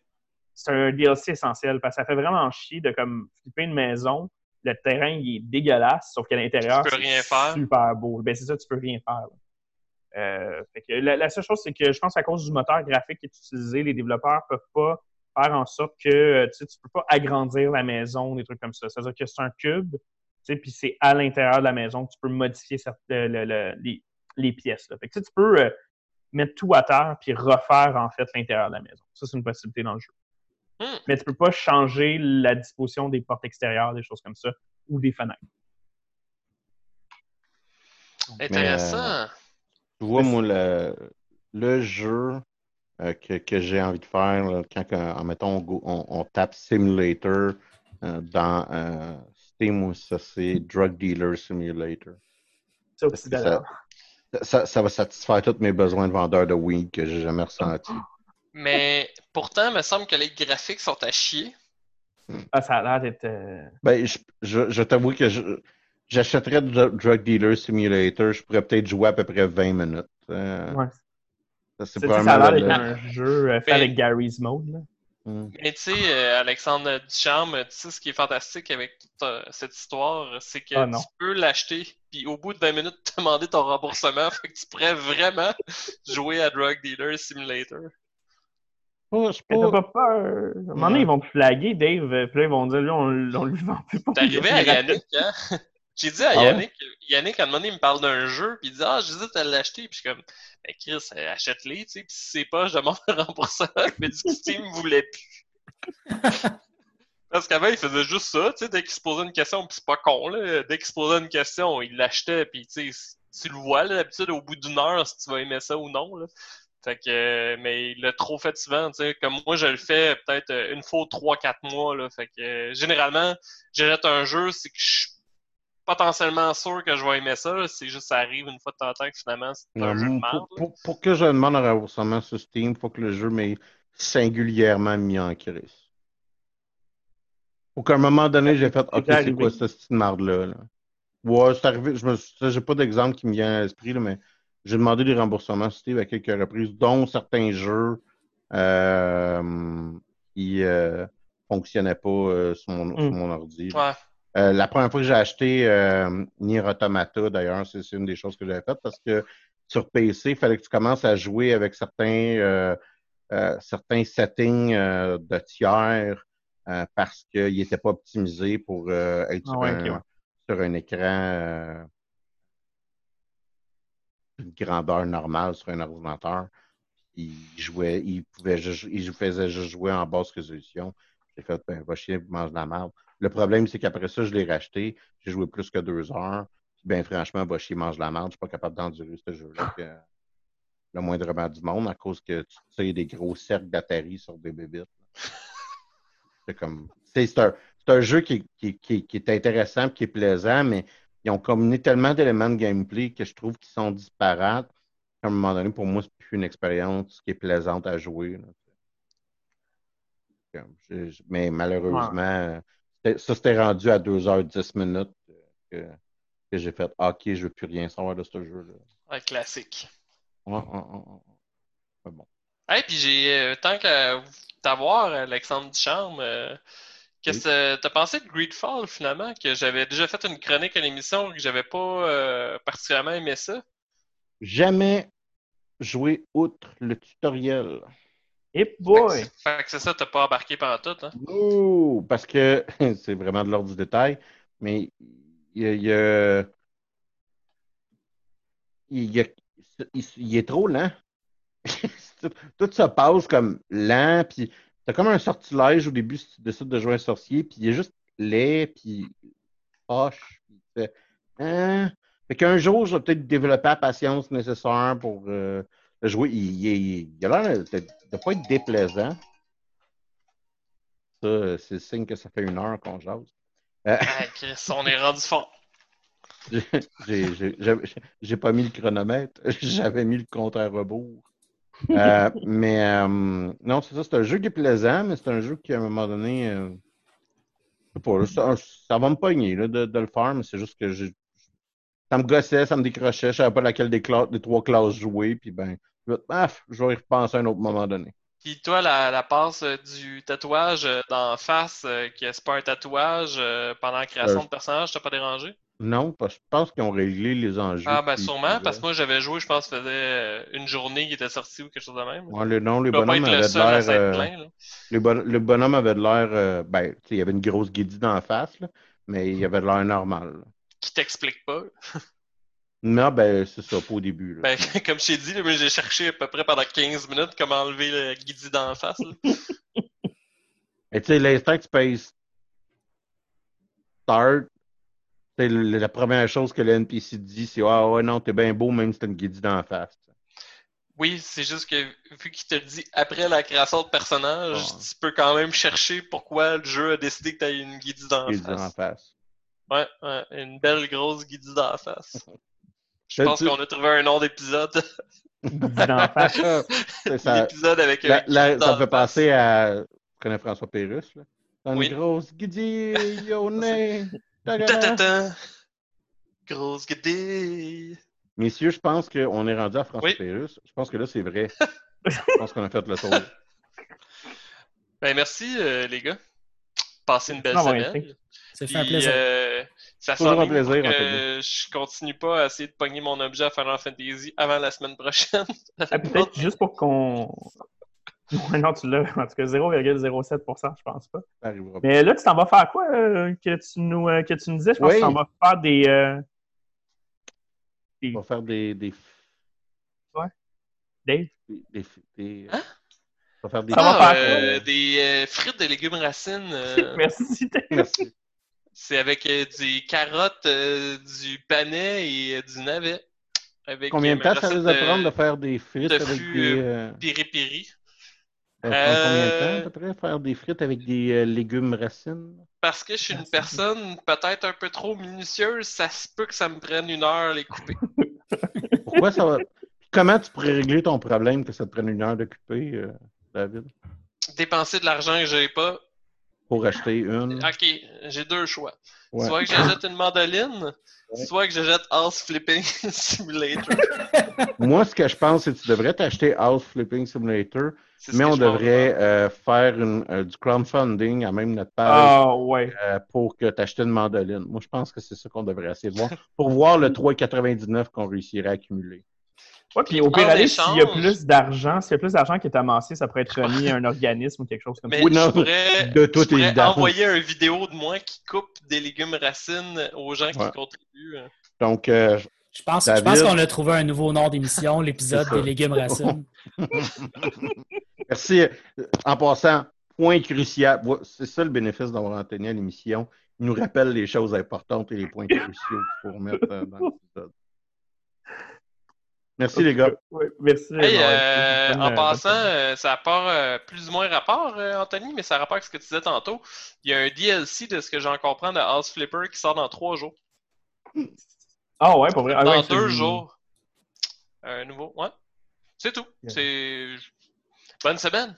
c'est un DLC essentiel parce que ça fait vraiment chier de comme flipper une maison. Le terrain il est dégueulasse, sauf qu'à l'intérieur, c'est super beau. Ben c'est ça, tu peux rien faire. fait que la, la seule chose, c'est que je pense à cause du moteur graphique qui est utilisé, les développeurs peuvent pas faire en sorte que euh, tu sais, tu peux pas agrandir la maison, des trucs comme ça. C'est-à-dire que c'est un cube, tu sais, puis c'est à l'intérieur de la maison que tu peux modifier certaines- le- le- les, les pièces. Là. Fait que tu peux euh, mettre tout à terre puis refaire en fait l'intérieur de la maison. Ça, c'est une possibilité dans le jeu. Hmm. Mais tu peux pas changer la disposition des portes extérieures, des choses comme ça, ou des fenêtres. Intéressant. Tu vois, moi, le, le jeu euh, que, que j'ai envie de faire, là, quand, en mettons, on, go- on- on tape Simulator euh, dans euh, Steam, ou ça, c'est Drug Dealer Simulator. Ça Ça- d'ailleurs. Ça, ça va satisfaire tous mes besoins de vendeur de weed que j'ai jamais ressentis. Mais pourtant, il me semble que les graphiques sont à chier. Ah, ça a l'air d'être. euh, Ben, je, je, je t'avoue que j'achèterais Dr- Drug Dealer Simulator, je pourrais peut-être jouer à peu près 20 minutes. Euh, ouais. Ça, c'est Ça, a l'air un jeu euh, fait Mais- avec Gary's Mode. Là. Hmm. Mais tu sais, euh, Alexandre Ducharme, tu sais, ce qui est fantastique avec toute euh, cette histoire, c'est que Ah, tu peux l'acheter, puis au bout de 20 minutes, te demander ton remboursement. Fait que tu pourrais vraiment jouer à Drug Dealer Simulator. Pas- c'est Mais pas- t'as pas peur. À un moment donné, ils vont te flaguer, Dave. Puis là, ils vont dire, lui, on, on lui vend plus pour T'es arrivé à Yannick, hein? J'ai dit à Ah ouais? Yannick, Yannick, à un moment donné, il me parle d'un jeu, puis il dit Ah, j'hésite à l'acheter, puis je suis comme Ben Chris, euh, achète-les, tu sais, puis si c'est pas, je demande un remboursement, il m'a dit que Steam voulait plus. Parce qu'avant, il faisait juste ça, tu sais, dès qu'il se posait une question, puis c'est pas con, là, dès qu'il se posait une question, il l'achetait, puis tu sais, tu le vois, là, d'habitude, au bout d'une heure, si tu vas aimer ça ou non, là. Fait que, mais il l'a trop fait souvent, tu sais, comme moi, je le fais peut-être euh, une fois, trois, quatre mois, là. Fait que, euh, généralement, j'achète un jeu, c'est que je suis potentiellement sûr que je vais aimer ça, c'est juste ça arrive une fois de temps en temps que finalement, c'est un Non, jeu de pour, merde. pour- pour- pour que je demande un remboursement sur Steam, il faut que le jeu m'ait singulièrement mis en crise. Faut qu'à un moment donné, j'ai fait OK, c'est quoi cette petite marde-là? là? Ouais, c'est arrivé. Je me j'ai pas d'exemple qui me vient à l'esprit, mais j'ai demandé des remboursements sur Steam à quelques reprises, dont certains jeux euh, qui euh, fonctionnaient pas euh, sur, mon, sur Mm. mon ordi. Ouais. Euh, la première fois que j'ai acheté euh, Nier Automata, d'ailleurs, c'est une des choses que j'avais faites parce que sur PC, il fallait que tu commences à jouer avec certains, euh, euh, certains settings de tiers parce qu'ils n'étaient pas optimisés pour être Ah sur, ouais, un, ok, ouais. sur un écran une grandeur normale sur un ordinateur. Il jouait, il pouvait juste- il faisait juste jouer en basse résolution. J'ai fait, ben, va chier, mange de la merde. Le problème, c'est qu'après ça, je l'ai racheté. J'ai joué plus que deux heures. Ben, franchement, va chier, mange la merde. Je suis pas capable d'endurer ce jeu-là que le moindrement du monde à cause que tu tires des gros cercles d'Atari sur des bébites. C'est comme. c'est un, un jeu qui, qui, qui, qui est intéressant qui est plaisant, mais ils ont combiné tellement d'éléments de gameplay que je trouve qu'ils sont disparates. À un moment donné, pour moi, c'est plus une expérience qui est plaisante à jouer. là. Mais malheureusement, ça s'était rendu à 2h10 minutes euh, que, que j'ai fait Ah, OK, je veux plus rien savoir de ce jeu-là. Un classique. Ouais, ouais, ouais, bon. Hey, puis j'ai euh, tant qu'à t'avoir, Alexandre Ducharme, euh, qu'est-ce que t'as pensé de Greedfall finalement? Que j'avais déjà fait une chronique à l'émission que j'avais pas euh, particulièrement aimé ça. Jamais joué outre le tutoriel. Et Fait boy! que, fait que c'est ça, t'as pas embarqué pendant tout, hein? Oh, parce que c'est vraiment de l'ordre du détail, mais il, y a- il y a- il, y a- il- il est trop lent. tout, tout se passe comme lent, puis t'as comme un sortilège au début si tu décides de jouer un sorcier, puis il est juste laid, puis poche. puis Hein? Fait qu'un jour, je vais peut-être développer la patience nécessaire pour euh, jouer. Il, il- il a l'air de ne pas être déplaisant. Ça, c'est le signe que ça fait une heure qu'on jase. Euh, Ah, Chris, on est rendu fort. j'ai- j'ai- j'ai j'ai- j'ai pas mis le chronomètre, j'avais mis le compte à rebours. Euh, mais euh, non, c'est ça, c'est un jeu qui est plaisant, mais c'est un jeu qui, à un moment donné, euh, je sais pas, là, ça, ça va me pogner là, de, de le faire, mais c'est juste que j'ai- ça me gossait, ça me décrochait, je savais pas laquelle des, des trois classes jouer, puis ben, je vais- je vais y repenser à un autre moment donné. Puis toi, la, la passe euh, du tatouage euh, d'en face, euh, qui est pas un tatouage pendant la création Euh, de personnage, t'as pas dérangé? Non, parce que je pense qu'ils ont réglé les enjeux. Ah, ben sûrement, parce que moi j'avais joué, je pense, ça faisait une journée qui était sortie ou quelque chose de même. Ouais, le, non, le bonhomme le avait de seul l'air. euh. Le, bon- le bonhomme avait de l'air. tu sais, il y avait une grosse guédie dans la face, là, mais il avait de l'air normal. là. Qui t'explique pas. Non, ben, c'est ça, pas au début. Là. Ben, comme je t'ai dit, j'ai cherché à peu près pendant 15 minutes comment enlever le guidi d'en face. Mais tu sais, l'instant que tu payes Start, c'est la première chose que le NPC dit, c'est Ah ouais, non, t'es bien beau, même si t'as une guédie dans la face. Oui, c'est juste que vu qu'il te le dit après la création de personnage, Ah. tu peux quand même chercher pourquoi le jeu a décidé que tu une guidi d'en face. face. Ouais, ouais, une belle grosse guidi d'en face. Je pense tu- qu'on a trouvé un nom d'épisode. L'épisode avec La- un la- guidi ça d'en me fait face. penser à. Connais François Pérusse, là? Dans Oui. une grosse nez. Ta-ta-ta. Grosse guidi. Messieurs, je pense qu'on est rendu à François Oui. Pérusse. Je pense que là, c'est vrai. je pense qu'on a fait le tour. Ben merci euh, les gars. Passez une belle Non, ouais, semaine. Ça fait un plaisir. euh, ça Toujours un plaisir, je continue pas à essayer de pogner mon objet à Final Fantasy avant la semaine prochaine. Ah, Peut-être juste pour qu'on. Ouais, non, tu l'as. En tout cas, 0,07%, je pense pas. Ça arrivera pas. Mais là, tu t'en vas faire quoi euh, que, tu nous, euh, que tu nous disais? Je pense Oui. que tu t'en vas faire des. euh, On va faire des. des, Dave? des, des, des- Hein? On va faire des. Ah, euh, des euh, frites de légumes racines. euh, Merci, c'est avec euh, des carottes, euh, du panais et euh, du navet. Avec, Combien de temps ça risque de prendre de faire des frites tofu, avec des. euh, Piri-piri. combien de temps à peu près faire des frites avec des euh, légumes racines? Parce que je suis une personne peut-être un peu trop minutieuse, ça se peut que ça me prenne une heure les couper. Pourquoi ça va? Comment tu pourrais régler ton problème que ça te prenne une heure d'occuper, euh, David? Dépenser de l'argent que j'ai pas. Pour acheter une. Ok, j'ai deux choix. Ouais. Soit que j'achète une mandoline, Ouais. soit que j'achète House Flipping Simulator. Moi, ce que je pense, c'est que tu devrais t'acheter House Flipping Simulator, mais on devrait faire. euh, faire une, euh, du crowdfunding à même notre page Ah, ouais. euh, pour que tu achètes une mandoline. Moi, je pense que c'est ça qu'on devrait essayer de voir pour voir le 3,99 qu'on réussirait à accumuler. Ouais, puis au pire, aller, s'il y a plus d'argent, s'il y a plus d'argent qui est amassé, ça pourrait être remis à un organisme ou quelque chose comme Mais ça. Oui, non, je pourrais, de je pourrais envoyer une vidéo de moi qui coupe des légumes racines aux gens qui contribuent. Donc, euh, Je pense, je David. pense qu'on a trouvé un nouveau nom d'émission, l'épisode des légumes racines. merci. En passant, point crucial. C'est ça le bénéfice d'avoir Anthony à l'émission. Il nous rappelle les choses importantes et les points cruciaux qu'il faut remettre euh, dans l'épisode. Merci, les gars. Ouais, merci. Hey, euh, en bonne- passant, euh, ça part euh, plus ou moins rapport, euh, Anthony, mais ça a rapport avec ce que tu disais tantôt. Il y a un DLC de ce que j'en comprends de House Flipper qui sort dans trois jours. Ah, ouais, pour vrai. Ah, dans ouais, deux jours. Un nouveau. Ouais. C'est tout. Yeah. C'est. Bonne semaine.